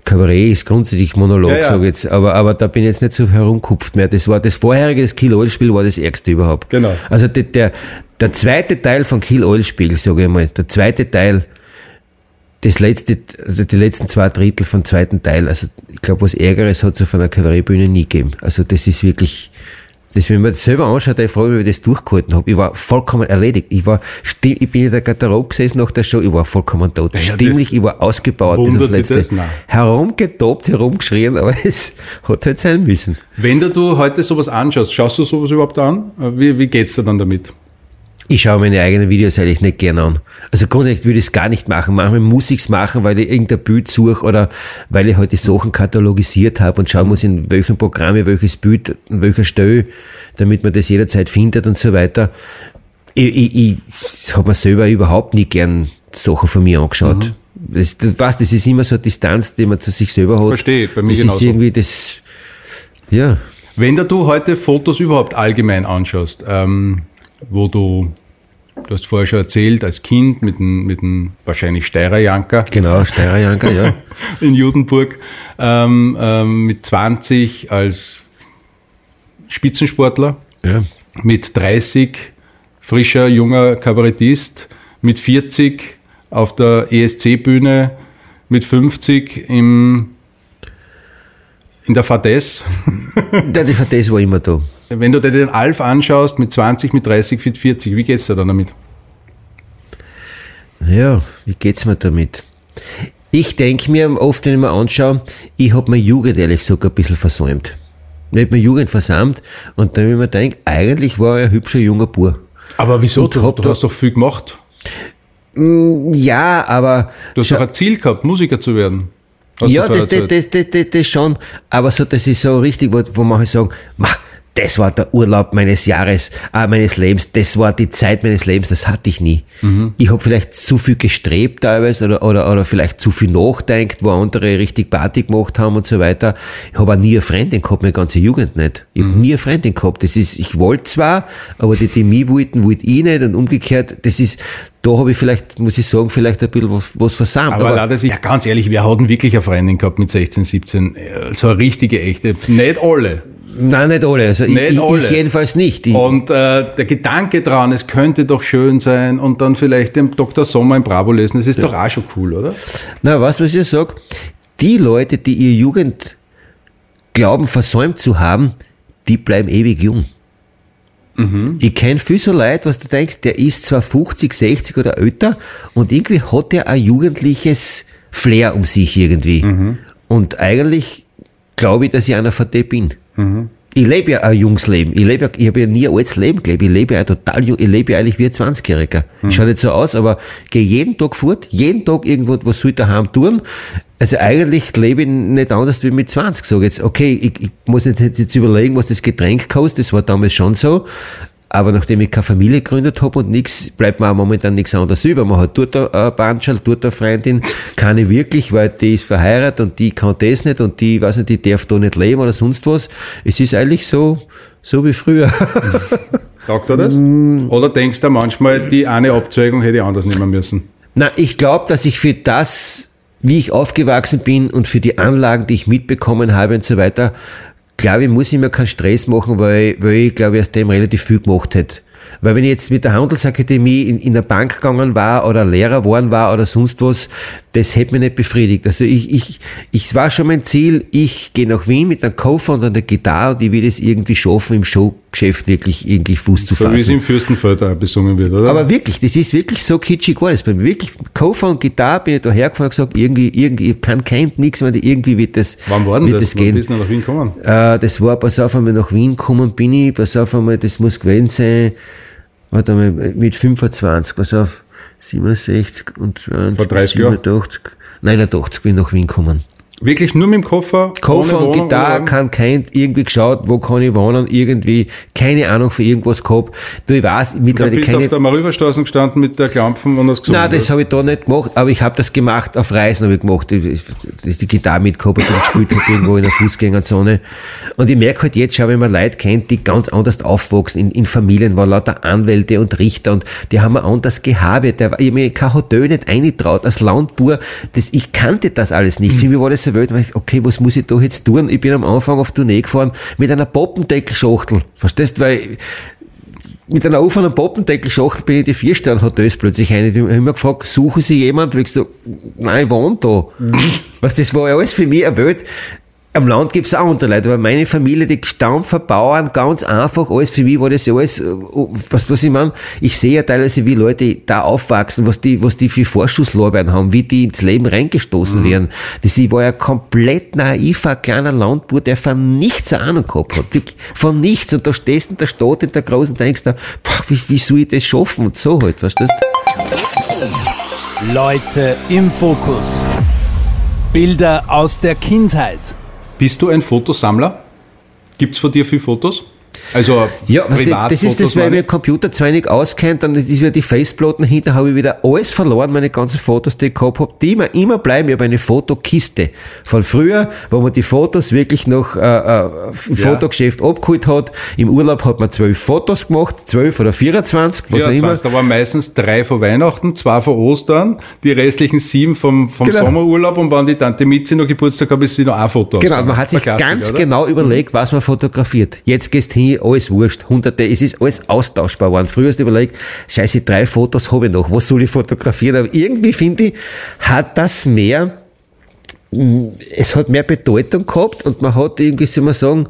Kabarett ist grundsätzlich Monolog, ja, ja. sage ich jetzt, aber, aber da bin ich jetzt nicht so herumkupft mehr. Das war das vorherige, das Kill Oil Spiel war das ärgste überhaupt. Genau. Also der, der, der zweite Teil von Kill Oil Spiel, sage ich mal, der zweite Teil, das letzte, also die letzten zwei Drittel vom zweiten Teil, also ich glaube, was Ärgeres hat es auf einer Kabarettbühne nie gegeben. Also das ist wirklich, das, wenn man das selber anschaut, ich freue mich, wie ich das durchgehalten habe. Ich war vollkommen erledigt. Ich war, ich bin in der Garderobe gesessen nach der Show, ich war vollkommen tot. Ja, Stimmlich, ich war ausgebaut bis aufs Letzte. Das, herumgetobt, herumgeschrien, aber es hat halt sein müssen. Wenn du heute sowas anschaust, schaust du sowas überhaupt an? Wie, wie geht's dir dann damit? Ich schaue meine eigenen Videos eigentlich nicht gerne an. Also grundsätzlich würde ich es gar nicht machen. Manchmal muss ich es machen, weil ich irgendein Bild suche oder weil ich halt die Sachen katalogisiert habe und schauen muss, in welchem Programm ich welches Bild, an welcher Stelle, damit man das jederzeit findet und so weiter. Ich, ich, ich habe mir selber überhaupt nie gern Sachen von mir angeschaut. Mhm. Das, das, was, das ist immer so eine Distanz, die man zu sich selber hat. Verstehe, bei mir Das genauso. ist irgendwie das, ja. Wenn du heute Fotos überhaupt allgemein anschaust, ähm, wo du, du hast vorher schon erzählt, als Kind mit einem, mit einem wahrscheinlich Steirerjanker. Genau, Steirerjanker, ja. In Judenburg, ähm, ähm, mit 20 als Spitzensportler, ja. mit 30 frischer, junger Kabarettist mit 40 auf der ESC-Bühne, mit 50 im, in der Fadess. Ja, die Verdes war immer da. Wenn du dir den Alf anschaust, mit 20, mit 30, mit 40, wie geht's dir dann damit? Ja, wie geht's mir damit? Ich denke mir oft, wenn ich mir anschaue, ich habe meine Jugend ehrlich gesagt ein bisschen versäumt. Ich habe meine Jugend versammelt und dann, wenn ich mir denke, eigentlich war ich ein hübscher junger Bub. Aber wieso? Du, du hast doch viel gemacht. Ja, aber Du hast doch ein Ziel gehabt, Musiker zu werden. Ja, das, das, das, das, das, das schon. Aber so, das ist so richtig, wo, wo manche sagen, ma, das war der Urlaub meines Jahres, äh, meines Lebens, das war die Zeit meines Lebens, das hatte ich nie. Mhm. Ich habe vielleicht zu viel gestrebt teilweise oder, oder, oder vielleicht zu viel nachdenkt, wo andere richtig Party gemacht haben und so weiter. Ich habe auch nie eine Freundin gehabt, meine ganze Jugend nicht. Ich Mhm. habe nie eine Freundin gehabt. Das ist, ich wollte zwar, aber die, die mich wollten, wollte ich nicht und umgekehrt, das ist, da habe ich vielleicht, muss ich sagen, vielleicht ein bisschen was, was versammelt. Aber, leider, ja, ganz ehrlich, wir hatten wirklich eine Freundin gehabt mit 16, 17. äh, So eine richtige, echte. Nicht alle. Nein, nicht alle. Also ich, Nicht ich, alle. ich jedenfalls nicht. Ich, Und äh, der Gedanke dran, es könnte doch schön sein und dann vielleicht den Dr. Sommer im Bravo lesen, das ist doch auch schon cool, oder? na, du, was ich sag? Die Leute, die ihre Jugend glauben, versäumt zu haben, die bleiben ewig jung. Ich kenne viel so Leute, was du denkst, der ist zwar 50, 60 oder älter und irgendwie hat er ein jugendliches Flair um sich irgendwie. Und eigentlich glaube ich, dass ich einer von denen bin. Ich lebe ja ein junges Leben. Ich lebe ja, ich habe ja nie ein altes Leben gelebt. Ich lebe ja total jung. Ich lebe ja eigentlich wie ein 20-Jähriger. Ich schaue nicht so aus, aber gehe jeden Tag fort, jeden Tag irgendwo, was soll ich daheim tun? Also eigentlich lebe ich nicht anders wie mit 20. Sag jetzt, okay, ich, ich muss nicht jetzt überlegen, was das Getränk kostet. Das war damals schon so. Aber nachdem ich keine Familie gegründet habe und nichts, bleibt mir auch momentan nichts anderes über. Man hat dort ein Bandschal, dort eine Freundin, keine wirklich, weil die ist verheiratet und die kann das nicht und die, weiß nicht, die darf da nicht leben oder sonst was. Es ist eigentlich so, so wie früher. Taugt er das? Mm. Oder denkst du manchmal, die eine Abzweigung hätte ich anders nehmen müssen? Na, ich glaube, dass ich für das, wie ich aufgewachsen bin und für die Anlagen, die ich mitbekommen habe und so weiter, glaube ich, muss ich mir keinen Stress machen, weil, weil ich glaube, ich aus dem relativ viel gemacht hätte. Weil wenn ich jetzt mit der Handelsakademie in, in der Bank gegangen war oder Lehrer geworden war oder sonst was, das hätte mich nicht befriedigt. Also ich, ich, ich war schon mein Ziel, ich gehe nach Wien mit einem Koffer und einer Gitarre und ich will es irgendwie schaffen, im Showgeschäft wirklich irgendwie Fuß zu So wie es fassen. im Fürstenfelder auch besungen wird, oder? Aber wirklich, das ist wirklich so kitschig das bei mir. Wirklich, Koffer und Gitarre bin ich da hergefahren und gesagt, irgendwie, irgendwie, ich kann kein nix mehr, irgendwie wird das, Wann war denn wird das? das Wann gehen. bist du nach Wien gekommen? Äh, das war, pass auf, einmal nach Wien gekommen bin ich, pass auf einmal, das muss gewesen sein, warte mal, mit 25, pass auf, 67 und 20, Vor 30 Jahren? 87, 89 bin ich nach Wien gekommen. Wirklich nur mit dem Koffer? Koffer und Gitarre, kann kein, irgendwie geschaut, wo kann ich wohnen, irgendwie, keine Ahnung für irgendwas gehabt. Du, ich weiß, mittlerweile bist du keine, auf der Mariferstraße gestanden mit der Klampfen und hast gesungen. Nein, das habe ich da nicht gemacht, aber ich habe das gemacht, auf Reisen habe ich gemacht, Ich- ich- die Gitarre mitgehabt und gespielt habe irgendwo in der Fußgängerzone. Und ich merke halt jetzt schon, wenn man Leute kennt, die ganz anders aufwachsen, in, in Familien, waren lauter Anwälte und Richter und die haben ein anderes Gehabe, der, ich hab mir kein Hotel nicht eingetraut, als Landbauer, das, ich kannte das alles nicht. Für mich war das so wild, weil ich, okay, was muss ich da jetzt tun? Ich bin am Anfang auf Tournee gefahren mit einer Poppendeckelschachtel, verstehst, weil mit einer offenen Poppendeckelschachtel bin ich die Vier-Sterne-Hotels plötzlich rein. Ich habe immer gefragt, suchen Sie jemand? Weil ich so, nein, ich wohne da. Was, das war ja alles für mich eine Welt. Am Land gibt's auch andere Leute, aber meine Familie, die gestampfer Bauern, ganz einfach, alles, für mich war das ja alles, äh, was, was ich meine, ich sehe ja teilweise, wie Leute da aufwachsen, was die, was die für Vorschusslorbeeren haben, wie die ins Leben reingestoßen werden. Das, ich war ja komplett naiver kleiner Landbauer, der von nichts eine Ahnung gehabt hat. Von nichts. Und da stehst du in der Stadt, in der Großen, und denkst da, pff, wie, wie soll ich das schaffen? Und so halt, weißt du? Leute im Fokus. Bilder aus der Kindheit. Bist du ein Fotosammler? Gibt's von dir viele Fotos? Also Ja, ich, das ist das, weil meine mir Computer zwar nicht auskennt, dann ist wieder die Faceplatten hinter, habe ich wieder alles verloren, meine ganzen Fotos, die ich gehabt habe, die immer, immer bleiben. Ich habe eine Fotokiste von früher, wo man die Fotos wirklich noch äh, äh, im Ja. Fotogeschäft abgeholt hat. Im Urlaub hat man zwölf Fotos gemacht, zwölf oder 24, was auch immer. 24, da waren meistens drei von Weihnachten, zwei von Ostern, die restlichen sieben vom, vom Genau. Sommerurlaub und wenn die Tante Mitzi noch Geburtstag hat, ist sie noch ein Foto Genau, man hat sich ganz oder? genau überlegt, was man fotografiert. Jetzt gehst hin, alles wurscht. Hunderte, es ist alles austauschbar geworden. Früher hast du überlegt, scheiße, drei Fotos habe ich noch, was soll ich fotografieren? Aber irgendwie finde ich, hat das mehr, mm, es hat mehr Bedeutung gehabt und man hat irgendwie, soll man sagen,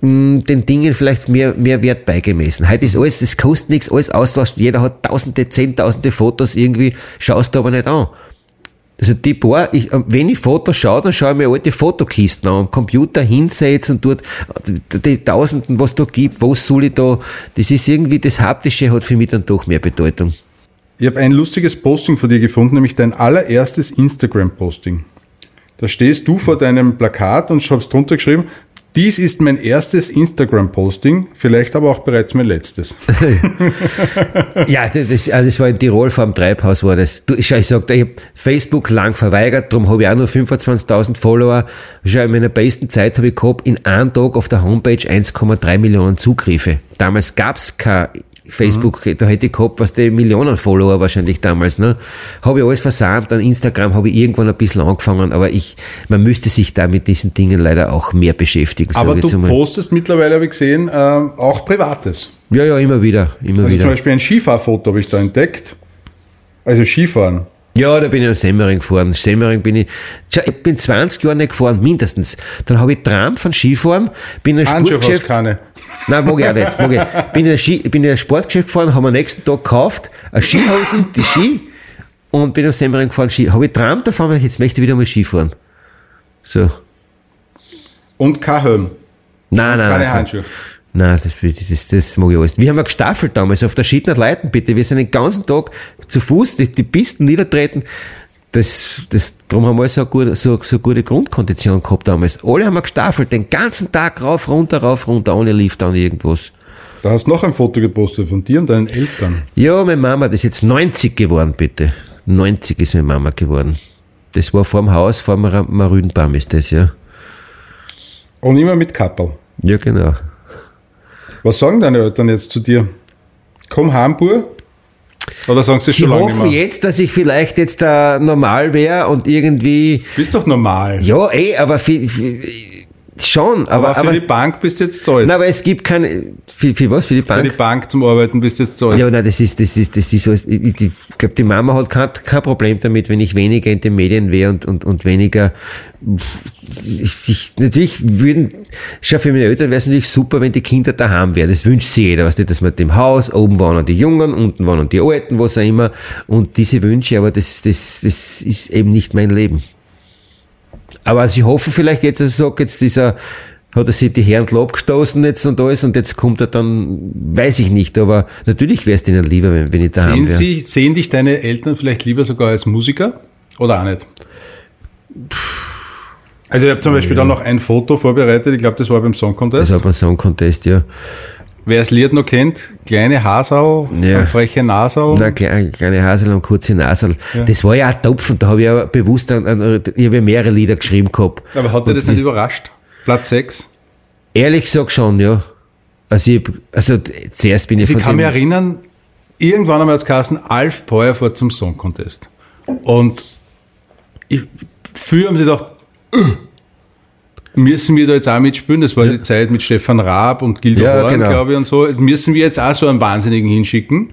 mm, den Dingen vielleicht mehr, mehr Wert beigemessen. Heute ist alles, das kostet nichts, alles Austausch. Jeder hat tausende, zehntausende Fotos irgendwie, schaust du aber nicht an. Also die paar, ich, wenn ich Fotos schaue, dann schaue ich mir alte Fotokisten an, am Computer hinsetzen und dort die, die Tausenden, was da gibt, was soll ich da, das ist irgendwie, das Haptische hat für mich dann doch mehr Bedeutung. Ich habe ein lustiges Posting von dir gefunden, nämlich dein allererstes Instagram-Posting. Da stehst du vor deinem Plakat und hast drunter geschrieben, dies ist mein erstes Instagram-Posting, vielleicht aber auch bereits mein letztes. ja, das, also das war in Tirol vor dem Treibhaus war das. Du, ich, ich sag, ich habe Facebook lang verweigert, darum habe ich auch nur 25.000 Follower. Schon in meiner besten Zeit habe ich gehabt, in einem Tag auf der Homepage 1,3 Millionen Zugriffe. Damals gab's kein Facebook, mhm. da hätte ich gehabt, was die Millionen Follower wahrscheinlich damals, ne? Habe ich alles versammelt, an Instagram habe ich irgendwann ein bisschen angefangen, aber ich, man müsste sich da mit diesen Dingen leider auch mehr beschäftigen. Aber du postest mittlerweile, habe ich gesehen, äh, auch Privates. Ja, ja, immer wieder, immer also wieder. Zum Beispiel ein Skifahrfoto habe ich da entdeckt. Also Skifahren. Ja, da bin ich nach Semmering gefahren. Semmering bin ich, ich bin 20 Jahre nicht gefahren, mindestens. Dann habe ich Tram von Skifahren, bin in ein Sportgeschäft. keine. Nein, mag ich auch nicht. Mag ich. Bin in ein, Ski, bin in ein Sportgeschäft gefahren, haben am nächsten Tag gekauft, eine Skihosen, die Ski, und bin nach Semmering gefahren, Ski. Habe ich Tram davon, jetzt möchte ich wieder mal Skifahren. So. Und kein Helm. Nein, nein, Keine nein. Handschuhe. Nein, das, das, das mag ich alles. Wir haben ja gestaffelt damals auf der Schiedner Leiten, bitte. Wir sind den ganzen Tag zu Fuß die, die Pisten niedertreten. Das, das, darum haben wir so eine gute, so, so eine gute Grundkondition gehabt damals. Alle haben wir gestaffelt, den ganzen Tag rauf, runter, rauf, runter, ohne Lift an irgendwas. Da hast du noch ein Foto gepostet von dir und deinen Eltern. Ja, meine Mama, das ist jetzt 90 geworden, bitte. 90 ist meine Mama geworden. Das war vor dem Haus, vor dem Marüdenbaum ist das, ja. Und immer mit Kappel. Ja, genau. Was sagen deine Eltern jetzt zu dir? Komm heim, Bur? Oder sagen sie Sie schon lange nicht hoffen mehr? jetzt, dass ich vielleicht jetzt da normal wäre und irgendwie Bist doch normal. Ja, eh, aber für, für, schon, aber, aber, für aber, die Bank bist du jetzt alt. na, aber es gibt keine, für, für was, für die für die Bank? Bank zum Arbeiten bist du jetzt alt. Ja, nein, das ist, das ist, das ist so, ich, ich, ich glaube, die Mama hat kein, kein Problem damit, wenn ich weniger in den Medien wäre und, und, und weniger, sich, natürlich würden, schau, für meine Eltern wäre es natürlich super, wenn die Kinder daheim wären. Das wünscht sich jeder, weißt du, dass man dem Haus, oben waren die Jungen, unten waren die Alten, was auch immer. Und diese Wünsche, aber das, das, das ist eben nicht mein Leben. Aber sie hoffen vielleicht jetzt, dass ich sage, jetzt dieser, hat er sich die Herren abgestoßen jetzt und alles und jetzt kommt er dann, weiß ich nicht, aber natürlich wäre es ihnen lieber, wenn, wenn ich daheim Sehen, sie, sehen dich deine Eltern vielleicht lieber sogar als Musiker? Oder auch nicht? Also ich habe zum Beispiel da noch ein Foto vorbereitet, ich glaube, das war beim Song Contest. Das hat man Song Contest, ja. Wer das Lied noch kennt, kleine Hasau, Ja. freche Nasau. Na, kleine, kleine Hasel und kurze Nasel. Das war ja ein Topfen, da habe ich ja bewusst, an, an, ich habe ja mehrere Lieder geschrieben gehabt. Aber hat dir das nicht ich- überrascht? Platz 6. Ehrlich gesagt schon, ja. Also, ich, also zuerst bin ich Ich von kann mich erinnern, irgendwann einmal als Kassen, Alf Peuer fährt zum Song Contest. Und ich, früher haben sie gedacht, "Ugh, müssen wir da jetzt auch mitspielen? Das war die Zeit mit Stefan Raab und Gildo Ja, Horn, genau. glaube ich, und so. Müssen wir jetzt auch so einen Wahnsinnigen hinschicken?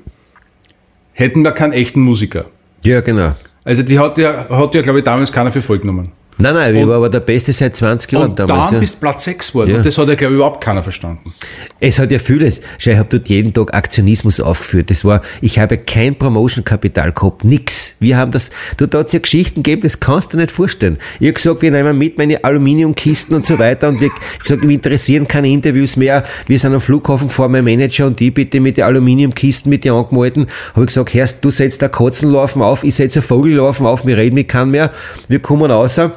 Hätten wir keinen echten Musiker. ja, genau. Also die hat ja, hat ja glaube ich, damals keiner für voll genommen. Nein, nein, ich Und- war aber der Beste seit 20 Jahren Und damals. dann ja. bist Platz 6 geworden. Ja. Und das hat ja, glaube ich, überhaupt keiner verstanden. Es hat ja vieles. Schau, ich habe dort jeden Tag Aktionismus aufgeführt. Das war, ich habe kein Promotion-Kapital gehabt, nix. Wir haben das, du, da hat's ja Geschichten gegeben, das kannst du nicht vorstellen. Ich habe gesagt, wir nehmen mit meine Aluminiumkisten und so weiter und wir, ich gesagt, wir interessieren keine Interviews mehr. Wir sind am Flughafen gefahren, mein Manager und die bitte mit den Aluminiumkisten mit den angemalten. Habe ich gesagt, Herrst, du setzt da Katzenlaufen auf, ich setze Vogellaufen auf, wir reden mit keinem mehr. Wir kommen außer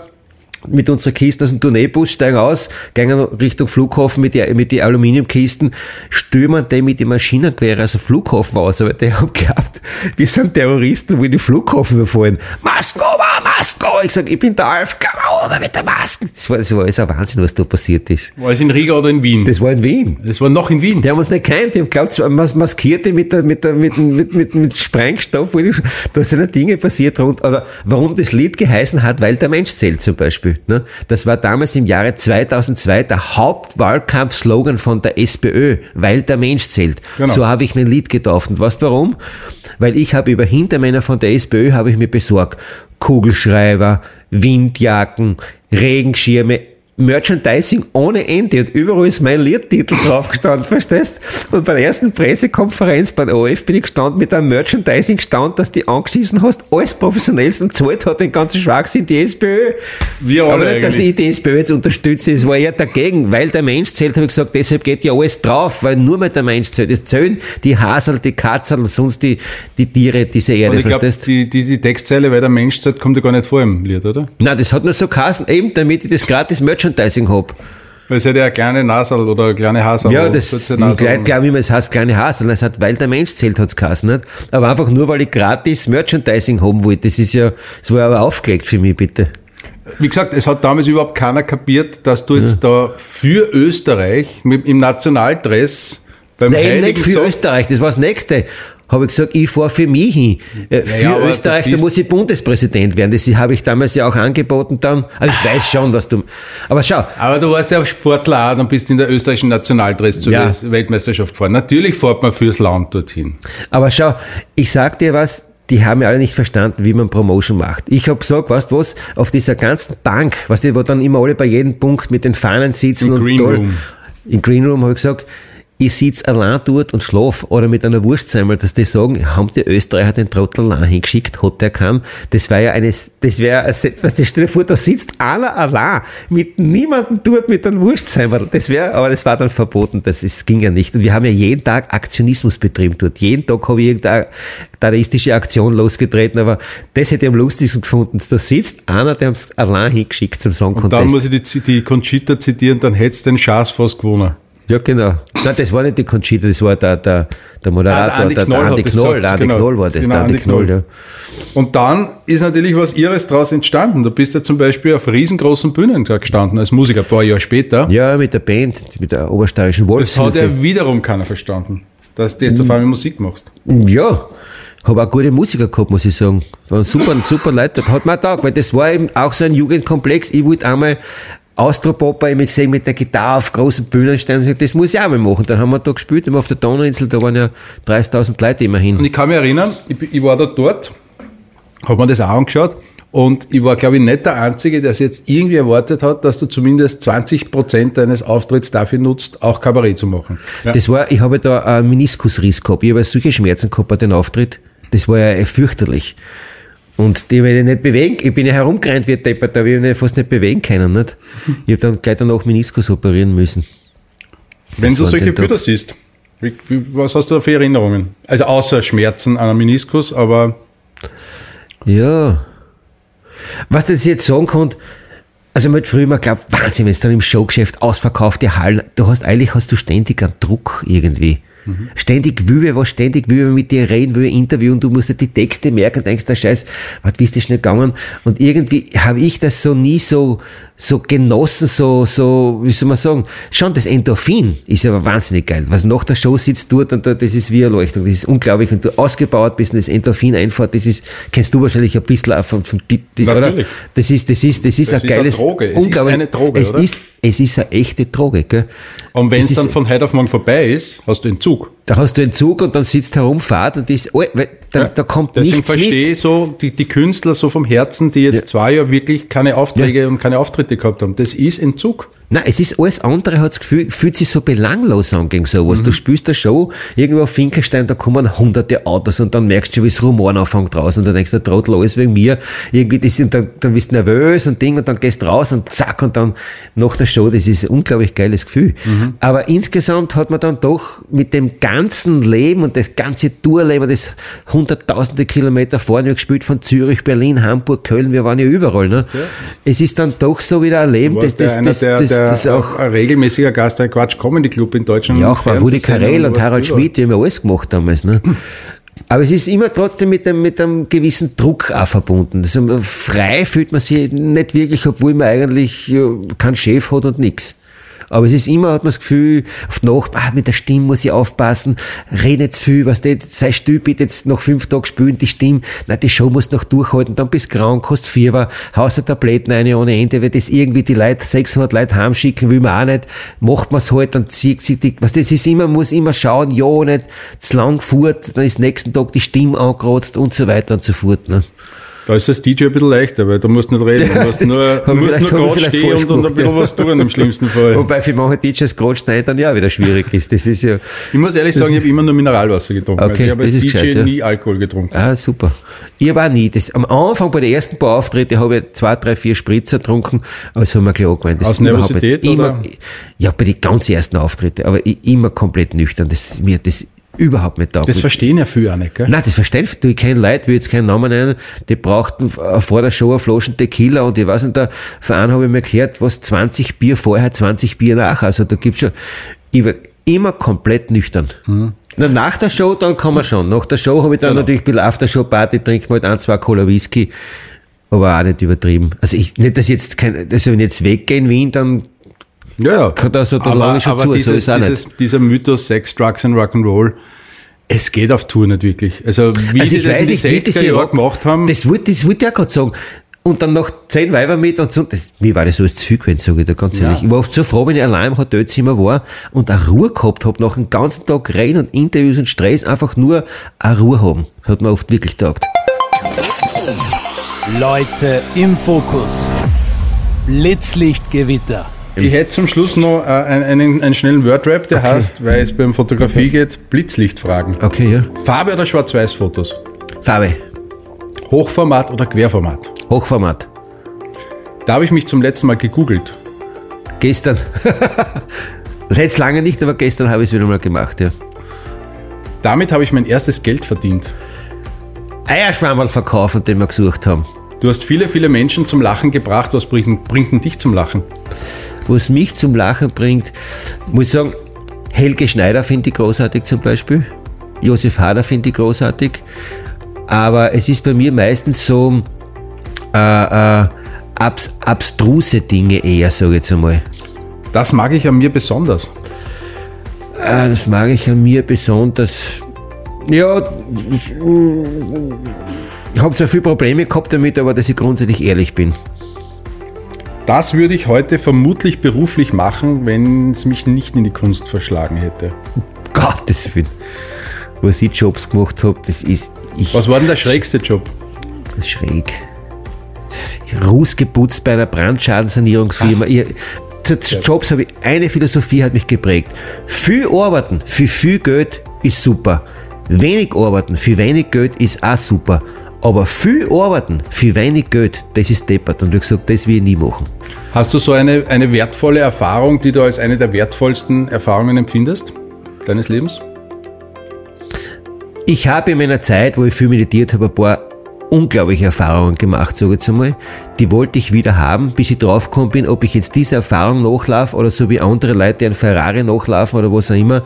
mit unserer Kisten aus dem Tourneebus, steigen aus, gehen Richtung Flughafen mit die, mit die Aluminiumkisten, stürmen die mit den Maschinengewehren aus dem Flughafen aus, aber die haben geglaubt, wir sind Terroristen, wollen den Flughafen überfallen. Masken ober, Masken. Ich sag, ich bin der Alf, komm ober mit der Maske. Das war, das war alles ein Wahnsinn, was da passiert ist. War es in Riga oder in Wien? Das war in Wien. Das war noch in Wien. Die haben uns nicht gekannt, die haben glaubt, mas maskierte mit, der, mit, der, mit, mit, mit, mit Sprengstoff, da sind ja Dinge passiert rund, aber warum das Lied geheißen hat, weil der Mensch zählt zum Beispiel. Ne? Das war damals im Jahre 2002 der Hauptwahlkampfslogan von der SPÖ, weil der Mensch zählt. Genau. So habe ich mein Lied getauft. Und weißt warum? Weil ich habe über Hintermänner von der SPÖ habe ich mir besorgt. Kugelschreiber, Windjacken, Regenschirme, Merchandising ohne Ende und überall ist mein Liedtitel draufgestanden, verstehst? Und bei der ersten Pressekonferenz bei der OF bin ich gestanden mit einem Merchandising stand, dass die angeschissen hast, alles professionellst und zahlt hat den ganzen Schwachsinn die SPÖ. Wir alle Aber nicht, dass ich die SPÖ jetzt unterstütze, es war eher dagegen, weil der Mensch zählt, habe ich gesagt, deshalb geht ja alles drauf, weil nur mit der Mensch zählt. Es zählen die Hasel, die Katzel, sonst die, die Tiere dieser Und Erde, ich glaube, verstehst? die, die, die Textzeile, weil der Mensch zählt, kommt ja gar nicht vor im Lied, oder? Nein, das hat nur so geheißen, eben damit ich das gratis Merchandising hab. Weil es hat ja eine kleine Nasal oder eine kleine Hasel. Ja, das, Kurze ich Nasal. glaube, glaub immer, es heißt kleine Hasel. Es hat, weil der Mensch zählt, hat's geheißen, nicht? Aber einfach nur, weil ich gratis Merchandising haben wollte. Das ist ja, das war aber aufgelegt für mich, bitte. Wie gesagt, es hat damals überhaupt keiner kapiert, dass du jetzt da für Österreich mit, im Nationaldress beim Nein, eben nicht Heiligen für Österreich, das war das Nächste. Habe ich gesagt, ich fahre für mich hin. Äh, für ja, Österreich, da muss ich Bundespräsident werden. Das habe ich damals ja auch angeboten dann. Aber ich weiß schon, dass du. Aber schau, Aber du warst ja auch Sportler auch und bist in der österreichischen Nationaldress zur Ja. Welt- Weltmeisterschaft gefahren. Natürlich fährt man fürs Land dorthin. Aber schau, ich sag dir was, die haben ja alle nicht verstanden, wie man Promotion macht. Ich habe gesagt, weißt du was, auf dieser ganzen Bank, weißt du, wo dann immer alle bei jedem Punkt mit den Fahnen sitzen Im und Green toll- Room. Im Green Room habe ich gesagt, ich sitz allein dort und schlaf oder mit einer Wurstsemmel, dass die sagen, haben die Österreicher den Trottel allein hingeschickt, hat der kann. Das wäre ja eines, das wäre, was du stell dir vor, da sitzt einer allein mit niemandem dort mit einem Wurstsemmel. Das wäre, aber das war dann verboten, das ist, ging ja nicht. Und wir haben ja jeden Tag Aktionismus betrieben dort. Jeden Tag habe ich irgendeine dadaistische Aktion losgetreten, aber das hätte ich am lustigsten gefunden. Da sitzt einer, der uns allein hingeschickt zum Song Und Contest. dann muss ich die, die Conchita zitieren, dann hättest den Schatz fast gewonnen. Ja, genau. Nein, das war nicht die Conchita, das war der, der, der Moderator, Ah, der Andi der, Knoll der Andi Knoll, der Andi genau. Knoll war das, Genau, der Andi Andi Knoll, Knoll. ja. Und dann ist natürlich was Irres daraus entstanden. Du bist ja zum Beispiel auf riesengroßen Bühnen gestanden als Musiker, ein paar Jahre später. Ja, mit der Band, mit der obersteirischen Das hat Wolfshilfe. ja wiederum keiner verstanden, dass du jetzt auf einmal Musik machst. Ja, habe auch gute Musiker gehabt, muss ich sagen. Waren super, super Leute. Hat mir auch taugt, weil das war eben auch so ein Jugendkomplex. Ich wollte einmal Austropopper immer gesehen mit der Gitarre auf großen Bühnen stehen und gesagt, das muss ich auch mal machen. Dann haben wir da gespielt, immer auf der Donauinsel, da waren ja 30.000 Leute immerhin. Und ich kann mich erinnern, ich, ich war da dort, habe mir das auch angeschaut und ich war, glaube ich, nicht der Einzige, der sich jetzt irgendwie erwartet hat, dass du zumindest 20 Prozent deines Auftritts dafür nutzt, auch Kabarett zu machen. Ja. Das war, ich habe da einen Meniskusriss gehabt. Ich habe solche Schmerzen gehabt bei den Auftritt. Das war ja fürchterlich. Und die werde ich nicht bewegen. Ich bin ja herumgerannt wie Deppert, da habe ich mich fast nicht bewegen können. Nicht? Ich habe dann gleich danach Meniskus operieren müssen. Wenn Das du solche. Bilder siehst, wie, wie, was hast du da für Erinnerungen? Also außer Schmerzen an einem Meniskus, aber Ja. Was das jetzt sagen kann, also man hat früher immer glaubt, Wahnsinn, wenn es dann im Showgeschäft ausverkaufte Hallen, du hast eigentlich hast du ständig einen Druck irgendwie. Ständig will wer was, ständig will wer mit dir reden, will wer interviewen, du musst dir die Texte merken, denkst, der Scheiß, was bist du schnell gegangen? Und irgendwie habe ich das so nie so, so genossen, so, so, wie soll man sagen, schon das Endorphin ist aber wahnsinnig geil. Was nach der Show sitzt dort und da, das ist wie Erleuchtung, das ist unglaublich, wenn du ausgebaut bist und das Endorphin einfährt, das ist, kennst du wahrscheinlich ein bisschen auch von, von das, Natürlich. oder? Das ist, das ist, das ist Das ein ist eine geiles, Droge. Es ist unglaublich- eine Droge, es oder? Ist, es ist eine echte Droge, gell? und wenn Es dann ist- von heute auf morgen vorbei ist, hast du Entzug. Da hast du einen Zug und dann sitzt herum, fahrt und das, oh, weil da, da kommt Deswegen nichts verstehe mit. ich so die, die Künstler so vom Herzen, die jetzt zwei Jahre wirklich keine Aufträge und keine Auftritte gehabt haben. Das ist Entzug. Nein, es ist alles andere, hat das Gefühl, fühlt sich so belanglos an gegen Mhm. sowas. Du spielst eine Show, irgendwo auf Finkelstein, da kommen hunderte Autos und dann merkst du schon, wie es Rumoren anfängt draußen und dann denkst du, Trottel, alles wegen mir. Irgendwie, das, und dann, dann bist du nervös und Ding und dann gehst raus und zack und dann nach der Show, das ist ein unglaublich geiles Gefühl. Mhm. Aber insgesamt hat man dann doch mit dem ganzen Leben und das ganze Tourleben, das hunderttausende Kilometer vorne gespielt von Zürich, Berlin, Hamburg, Köln, wir waren ja überall, ne? Es ist dann doch so wieder ein Leben, das, ja das, das, der, das, das auch ein regelmäßiger Gast ein Quatsch Comedy Club in Deutschland. ja, auch bei Rudi Carell und Harald Schmidt. Die haben ja alles gemacht damals. Ne? Aber es ist immer trotzdem mit einem, mit einem gewissen Druck auch verbunden. Also frei fühlt man sich nicht wirklich, obwohl man eigentlich keinen Chef hat und nichts. Aber es ist immer, hat man das Gefühl, auf die Nacht, ah, mit der Stimme muss ich aufpassen, red nicht zu viel, was du, sei still, bitte jetzt noch fünf Tage spielen, die Stimme, na, die Show musst du noch durchhalten, dann bist du krank, hast Fieber, haust du Tabletten eine ohne Ende, weil das irgendwie die Leute, 600 Leute heimschicken, will man auch nicht, macht man es halt, dann zieht sich die, was das ist immer, muss immer schauen, ja, nicht zu lang fort, dann ist nächsten Tag die Stimme angekratzt und so weiter und so fort, ne. Da ist das DJ ein bisschen leichter, weil du musst nicht reden. Du musst nur, du musst nur gerade stehen und, und ein bisschen was tun im schlimmsten Fall. Wobei für manche DJs gerade stehen dann ja wieder schwierig ist. Das ist ja. Ich muss ehrlich sagen, ich habe immer nur Mineralwasser getrunken. Okay, also ich habe als DJ gescheit, ja. nie Alkohol getrunken. Ah, super. Ich habe auch nie. Das, am Anfang bei den ersten paar Auftritte habe ich zwei, drei, vier Spritzer getrunken, aber das haben wir gleich angewandt. Das Aus Nervosität. Immer, oder? ja, bei den ganz ersten Auftritte, aber immer komplett nüchtern. Das, mir das überhaupt nicht taugt. Das verstehen ja viele auch nicht, gell? Nein, das verstehen du. Ich kenne Leute, will jetzt keinen Namen nennen, die brauchten äh, vor der Show eine Flaschen Tequila und ich weiß nicht, da von einem habe ich mir gehört, was 20 Bier vorher, 20 Bier nach. Also da gibt's schon, ich war immer komplett nüchtern. Na, nach der Show, dann kann man schon. Nach der Show habe ich dann Genau. natürlich ein bisschen Aftershow-Party, trinke mal halt ein, zwei Cola Whisky, aber auch nicht übertrieben. Also ich, nicht, dass jetzt kein, also wenn ich jetzt weggehe in Wien, dann Ja, ja. Kann da so der lange schon zu, so dieses, nicht. dieses, dieser Mythos Sex, Drugs and Rock'n'Roll, es geht auf Tour nicht wirklich. Also wie also die das weiß in die nicht, wie das 60er die Jahre Rock- gemacht haben, Das wollte, das ich auch gerade sagen. Und dann noch zehn Weiber mit und so. Das, mir war das alles zu viel gewesen, sage ich dir ganz ehrlich. Ja. Ich war oft so froh, wenn ich allein im Hotelzimmer war und eine Ruhe gehabt habe, nach dem ganzen Tag Reden und Interviews und Stress, einfach nur eine Ruhe haben. Das hat mir oft wirklich taugt. Leute im Fokus. Blitzlichtgewitter. Ich hätte zum Schluss noch äh, einen, einen, einen schnellen Wordrap, der heißt, weil es beim Fotografie geht, Blitzlichtfragen. Okay, ja. Farbe oder Schwarz-Weiß-Fotos? Farbe. Hochformat oder Querformat? Hochformat. Da habe ich mich zum letzten Mal gegoogelt. Gestern. Jetzt lange nicht, aber gestern habe ich es wieder mal gemacht, ja. Damit habe ich mein erstes Geld verdient. Eierschwammerl verkaufen, den wir gesucht haben. Du hast viele, viele Menschen zum Lachen gebracht. Was bringt, bringt denn dich zum Lachen? Was mich zum Lachen bringt, muss ich sagen, Helge Schneider finde ich großartig zum Beispiel. Josef Hader finde ich großartig. Aber es ist bei mir meistens so äh, äh, abs abstruse Dinge eher, sage ich jetzt einmal. Das mag ich an mir besonders. Äh, das mag ich an mir besonders. Ja, ich habe zwar viele Probleme gehabt damit, aber dass ich grundsätzlich ehrlich bin. Das würde ich heute vermutlich beruflich machen, wenn es mich nicht in die Kunst verschlagen hätte. Gottes Willen. Was ich Jobs gemacht habe, das ist. Ich, Was war denn der schrägste Job? schräg. Ruß geputzt bei einer Brandschadenssanierungsfirma. Ich, zu zu Jobs habe ich eine Philosophie hat mich geprägt. Viel arbeiten für viel Geld ist super. Wenig arbeiten für wenig Geld ist auch super. Aber viel arbeiten für wenig Geld, das ist deppert. Und ich habe gesagt, das will ich nie machen. Hast du so eine, eine wertvolle Erfahrung, die du als eine der wertvollsten Erfahrungen empfindest deines Lebens? Ich habe in meiner Zeit, wo ich viel meditiert habe, ein paar unglaubliche Erfahrungen gemacht, sage ich jetzt einmal. Die wollte ich wieder haben, bis ich draufgekommen bin, ob ich jetzt diese Erfahrung nachlaufe oder so wie andere Leute, einen Ferrari nachlaufen oder was auch immer.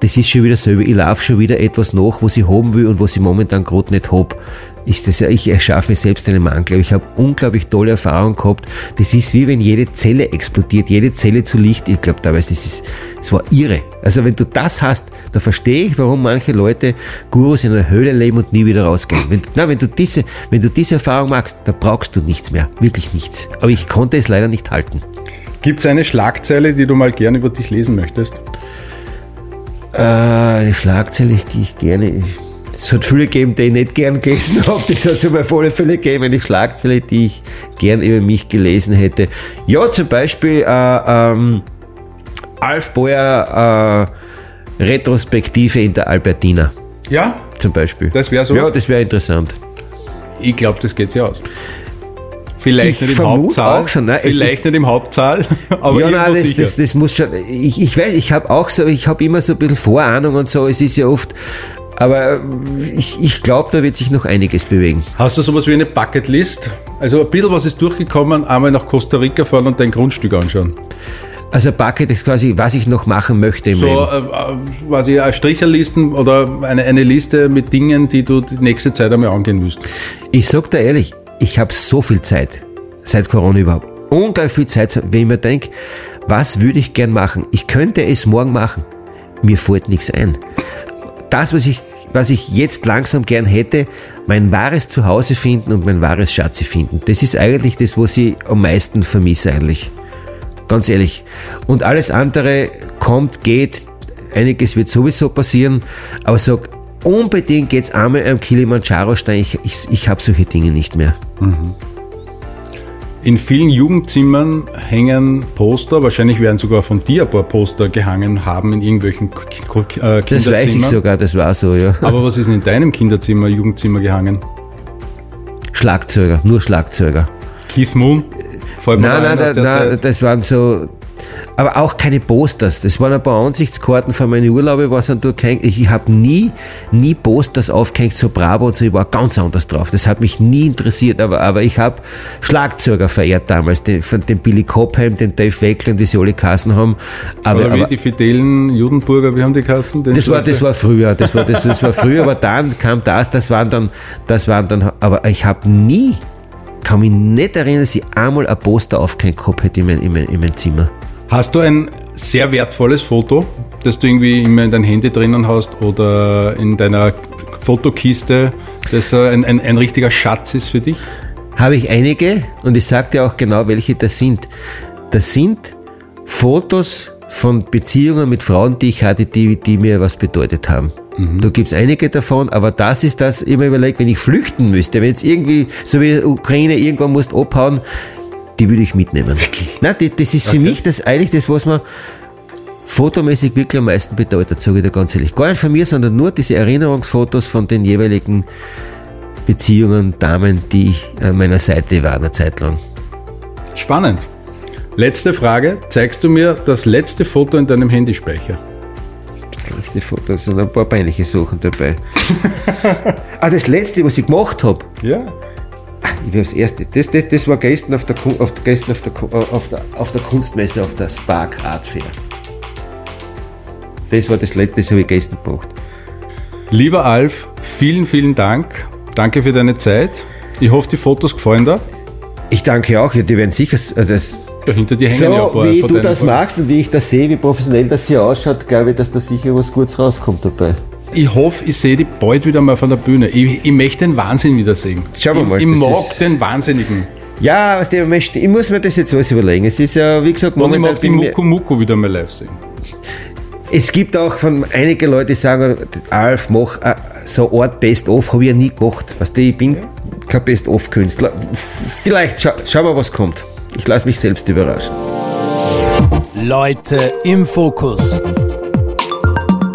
Das ist schon wieder selber. Ich laufe schon wieder etwas nach, was ich haben will und was ich momentan gerade nicht habe. Ist das ja, ich erschaffe mir selbst einen Mangel. Ich habe unglaublich tolle Erfahrungen gehabt. Das ist wie wenn jede Zelle explodiert, jede Zelle zu Licht. Ich glaube, das ist, es war irre. Also wenn du das hast, da verstehe ich, warum manche Leute Gurus in einer Höhle leben und nie wieder rausgehen. Wenn, du- na, wenn du diese, wenn du diese Erfahrung magst, da brauchst du nichts mehr. Wirklich nichts. Aber ich konnte es leider nicht halten. Gibt es eine Schlagzeile, die du mal gern über dich lesen möchtest? Äh, eine Schlagzeile, die ich gerne. Es hat viele gegeben, die ich nicht gern gelesen habe. Das hat es aber alle Fälle gegeben. Eine Schlagzeile, die ich gern über mich gelesen hätte. Ja, zum Beispiel äh, ähm, Alf Boyer äh, Retrospektive in der Albertina. Ja, Zum Beispiel. Das wär sowas? Ja, das wäre interessant. ich glaube, das geht sich aus. Vielleicht Ich nicht im Hauptzahl. auch schon, ne? Vielleicht ist- nicht im Hauptzahl, aber ja, nein, das, das, das muss schon. Ich, ich weiß, ich habe auch so, ich habe immer so ein bisschen Vorahnung und so. Es ist ja oft, aber ich, ich glaube, da wird sich noch einiges bewegen. Hast du sowas wie eine Bucketlist? Also ein bisschen was ist durchgekommen, einmal nach Costa Rica fahren und dein Grundstück anschauen. Also Bucket ist quasi, was ich noch machen möchte im So Leben. äh, äh, quasi eine Stricherlisten oder eine, eine Liste mit Dingen, die du die nächste Zeit einmal angehen willst. Ich sag dir ehrlich, ich habe so viel Zeit, seit Corona überhaupt. Unglaublich viel Zeit, wenn ich mir denke, was würde ich gern machen? Ich könnte es morgen machen. Mir fällt nichts ein. Das, was ich, was ich jetzt langsam gern hätte, mein wahres Zuhause finden und mein wahres Schatze finden. Das ist eigentlich das, was ich am meisten vermisse eigentlich. Ganz ehrlich. Und alles andere kommt, geht, einiges wird sowieso passieren, aber sag, unbedingt geht's einmal am Kilimanjaro-Stein, ich, ich, ich habe solche Dinge nicht mehr. In vielen Jugendzimmern hängen Poster, wahrscheinlich werden sogar von dir ein paar Poster gehangen haben in irgendwelchen K K äh, Das weiß ich Kinderzimmern. sogar, das war so, ja. Aber was ist denn in deinem Kinderzimmer, Jugendzimmer gehangen? Schlagzeuger, nur Schlagzeuger. Keith Moon? Nein, nein, da, nein, das waren so, aber auch keine Posters. Das waren ein paar Ansichtskarten von meinen Urlaube, was durchgehängt. Ich habe nie, nie Posters aufgehängt, so Bravo und so. Ich war ganz anders drauf. Das hat mich nie interessiert, aber, aber ich habe Schlagzeuger verehrt damals, den, von den Billy Cobham, den Dave Weckler die sie alle Kassen haben. Aber, Oder wie aber die fidelen Judenburger, wie haben die Kassen? Das war, das war früher, das war, das, das war früher, aber dann kam das, das waren dann, das waren dann, aber ich habe nie, kann mich nicht erinnern, dass ich einmal ein Poster aufgehängt hätte in mein, in mein, in mein Zimmer. Hast du ein sehr wertvolles Foto, das du irgendwie immer in dein Handy drinnen hast oder in deiner Fotokiste, das ein, ein, ein richtiger Schatz ist für dich? habe ich einige und ich sage dir auch genau, welche das sind. Das sind Fotos von Beziehungen mit Frauen, die ich hatte, die, die mir was bedeutet haben. Da gibt's einige davon, aber das ist das, immer überlegt, wenn ich flüchten müsste, wenn jetzt irgendwie, so wie Ukraine, irgendwann musst abhauen, die würde ich mitnehmen. Nein, die, das ist für mich das eigentlich das, was man fotomäßig wirklich am meisten bedeutet, sage ich dir ganz ehrlich. Gar nicht von mir, sondern nur diese Erinnerungsfotos von den jeweiligen Beziehungen, Damen, die an meiner Seite waren eine Zeit lang. Spannend. Letzte Frage. Zeigst du mir das letzte Foto in deinem Handyspeicher? Das letzte Foto, da sind ein paar peinliche Sachen dabei. ah, das letzte, was ich gemacht habe, Ja. Ich war das erste, das, das, das war gestern auf der, auf, gestern auf, der, Ku- auf, der, auf der Kunstmesse, auf der Spark Art Fair. Das war das letzte, das habe ich gestern gemacht. Lieber Alf, vielen, vielen Dank. Danke für deine Zeit. Ich hoffe, die Fotos gefallen dir. Ich danke auch, die werden sicher, äh, das, Da hinter dir hängen so ja ein paar wie du das Fotos. magst und wie ich das sehe, wie professionell das hier ausschaut, glaube ich, dass da sicher was Gutes rauskommt dabei. Ich hoffe, ich sehe dich bald wieder mal von der Bühne. Ich, ich möchte den Wahnsinn wiedersehen. Schauen wir ich, mal, Ich das mag den Wahnsinnigen. Ja, was der möchte, ich muss mir das jetzt alles überlegen. Es ist ja, wie gesagt, Und ich mag die Muku Muku wieder mal live sehen. Es gibt auch von einige Leute, die sagen, Alf, mach äh, so eine Art Best-of, habe ich ja nie gemacht. Weißt du, ich bin kein Best-of-Künstler. Vielleicht scha schauen wir, was kommt. Ich lasse mich selbst überraschen. Leute im Fokus.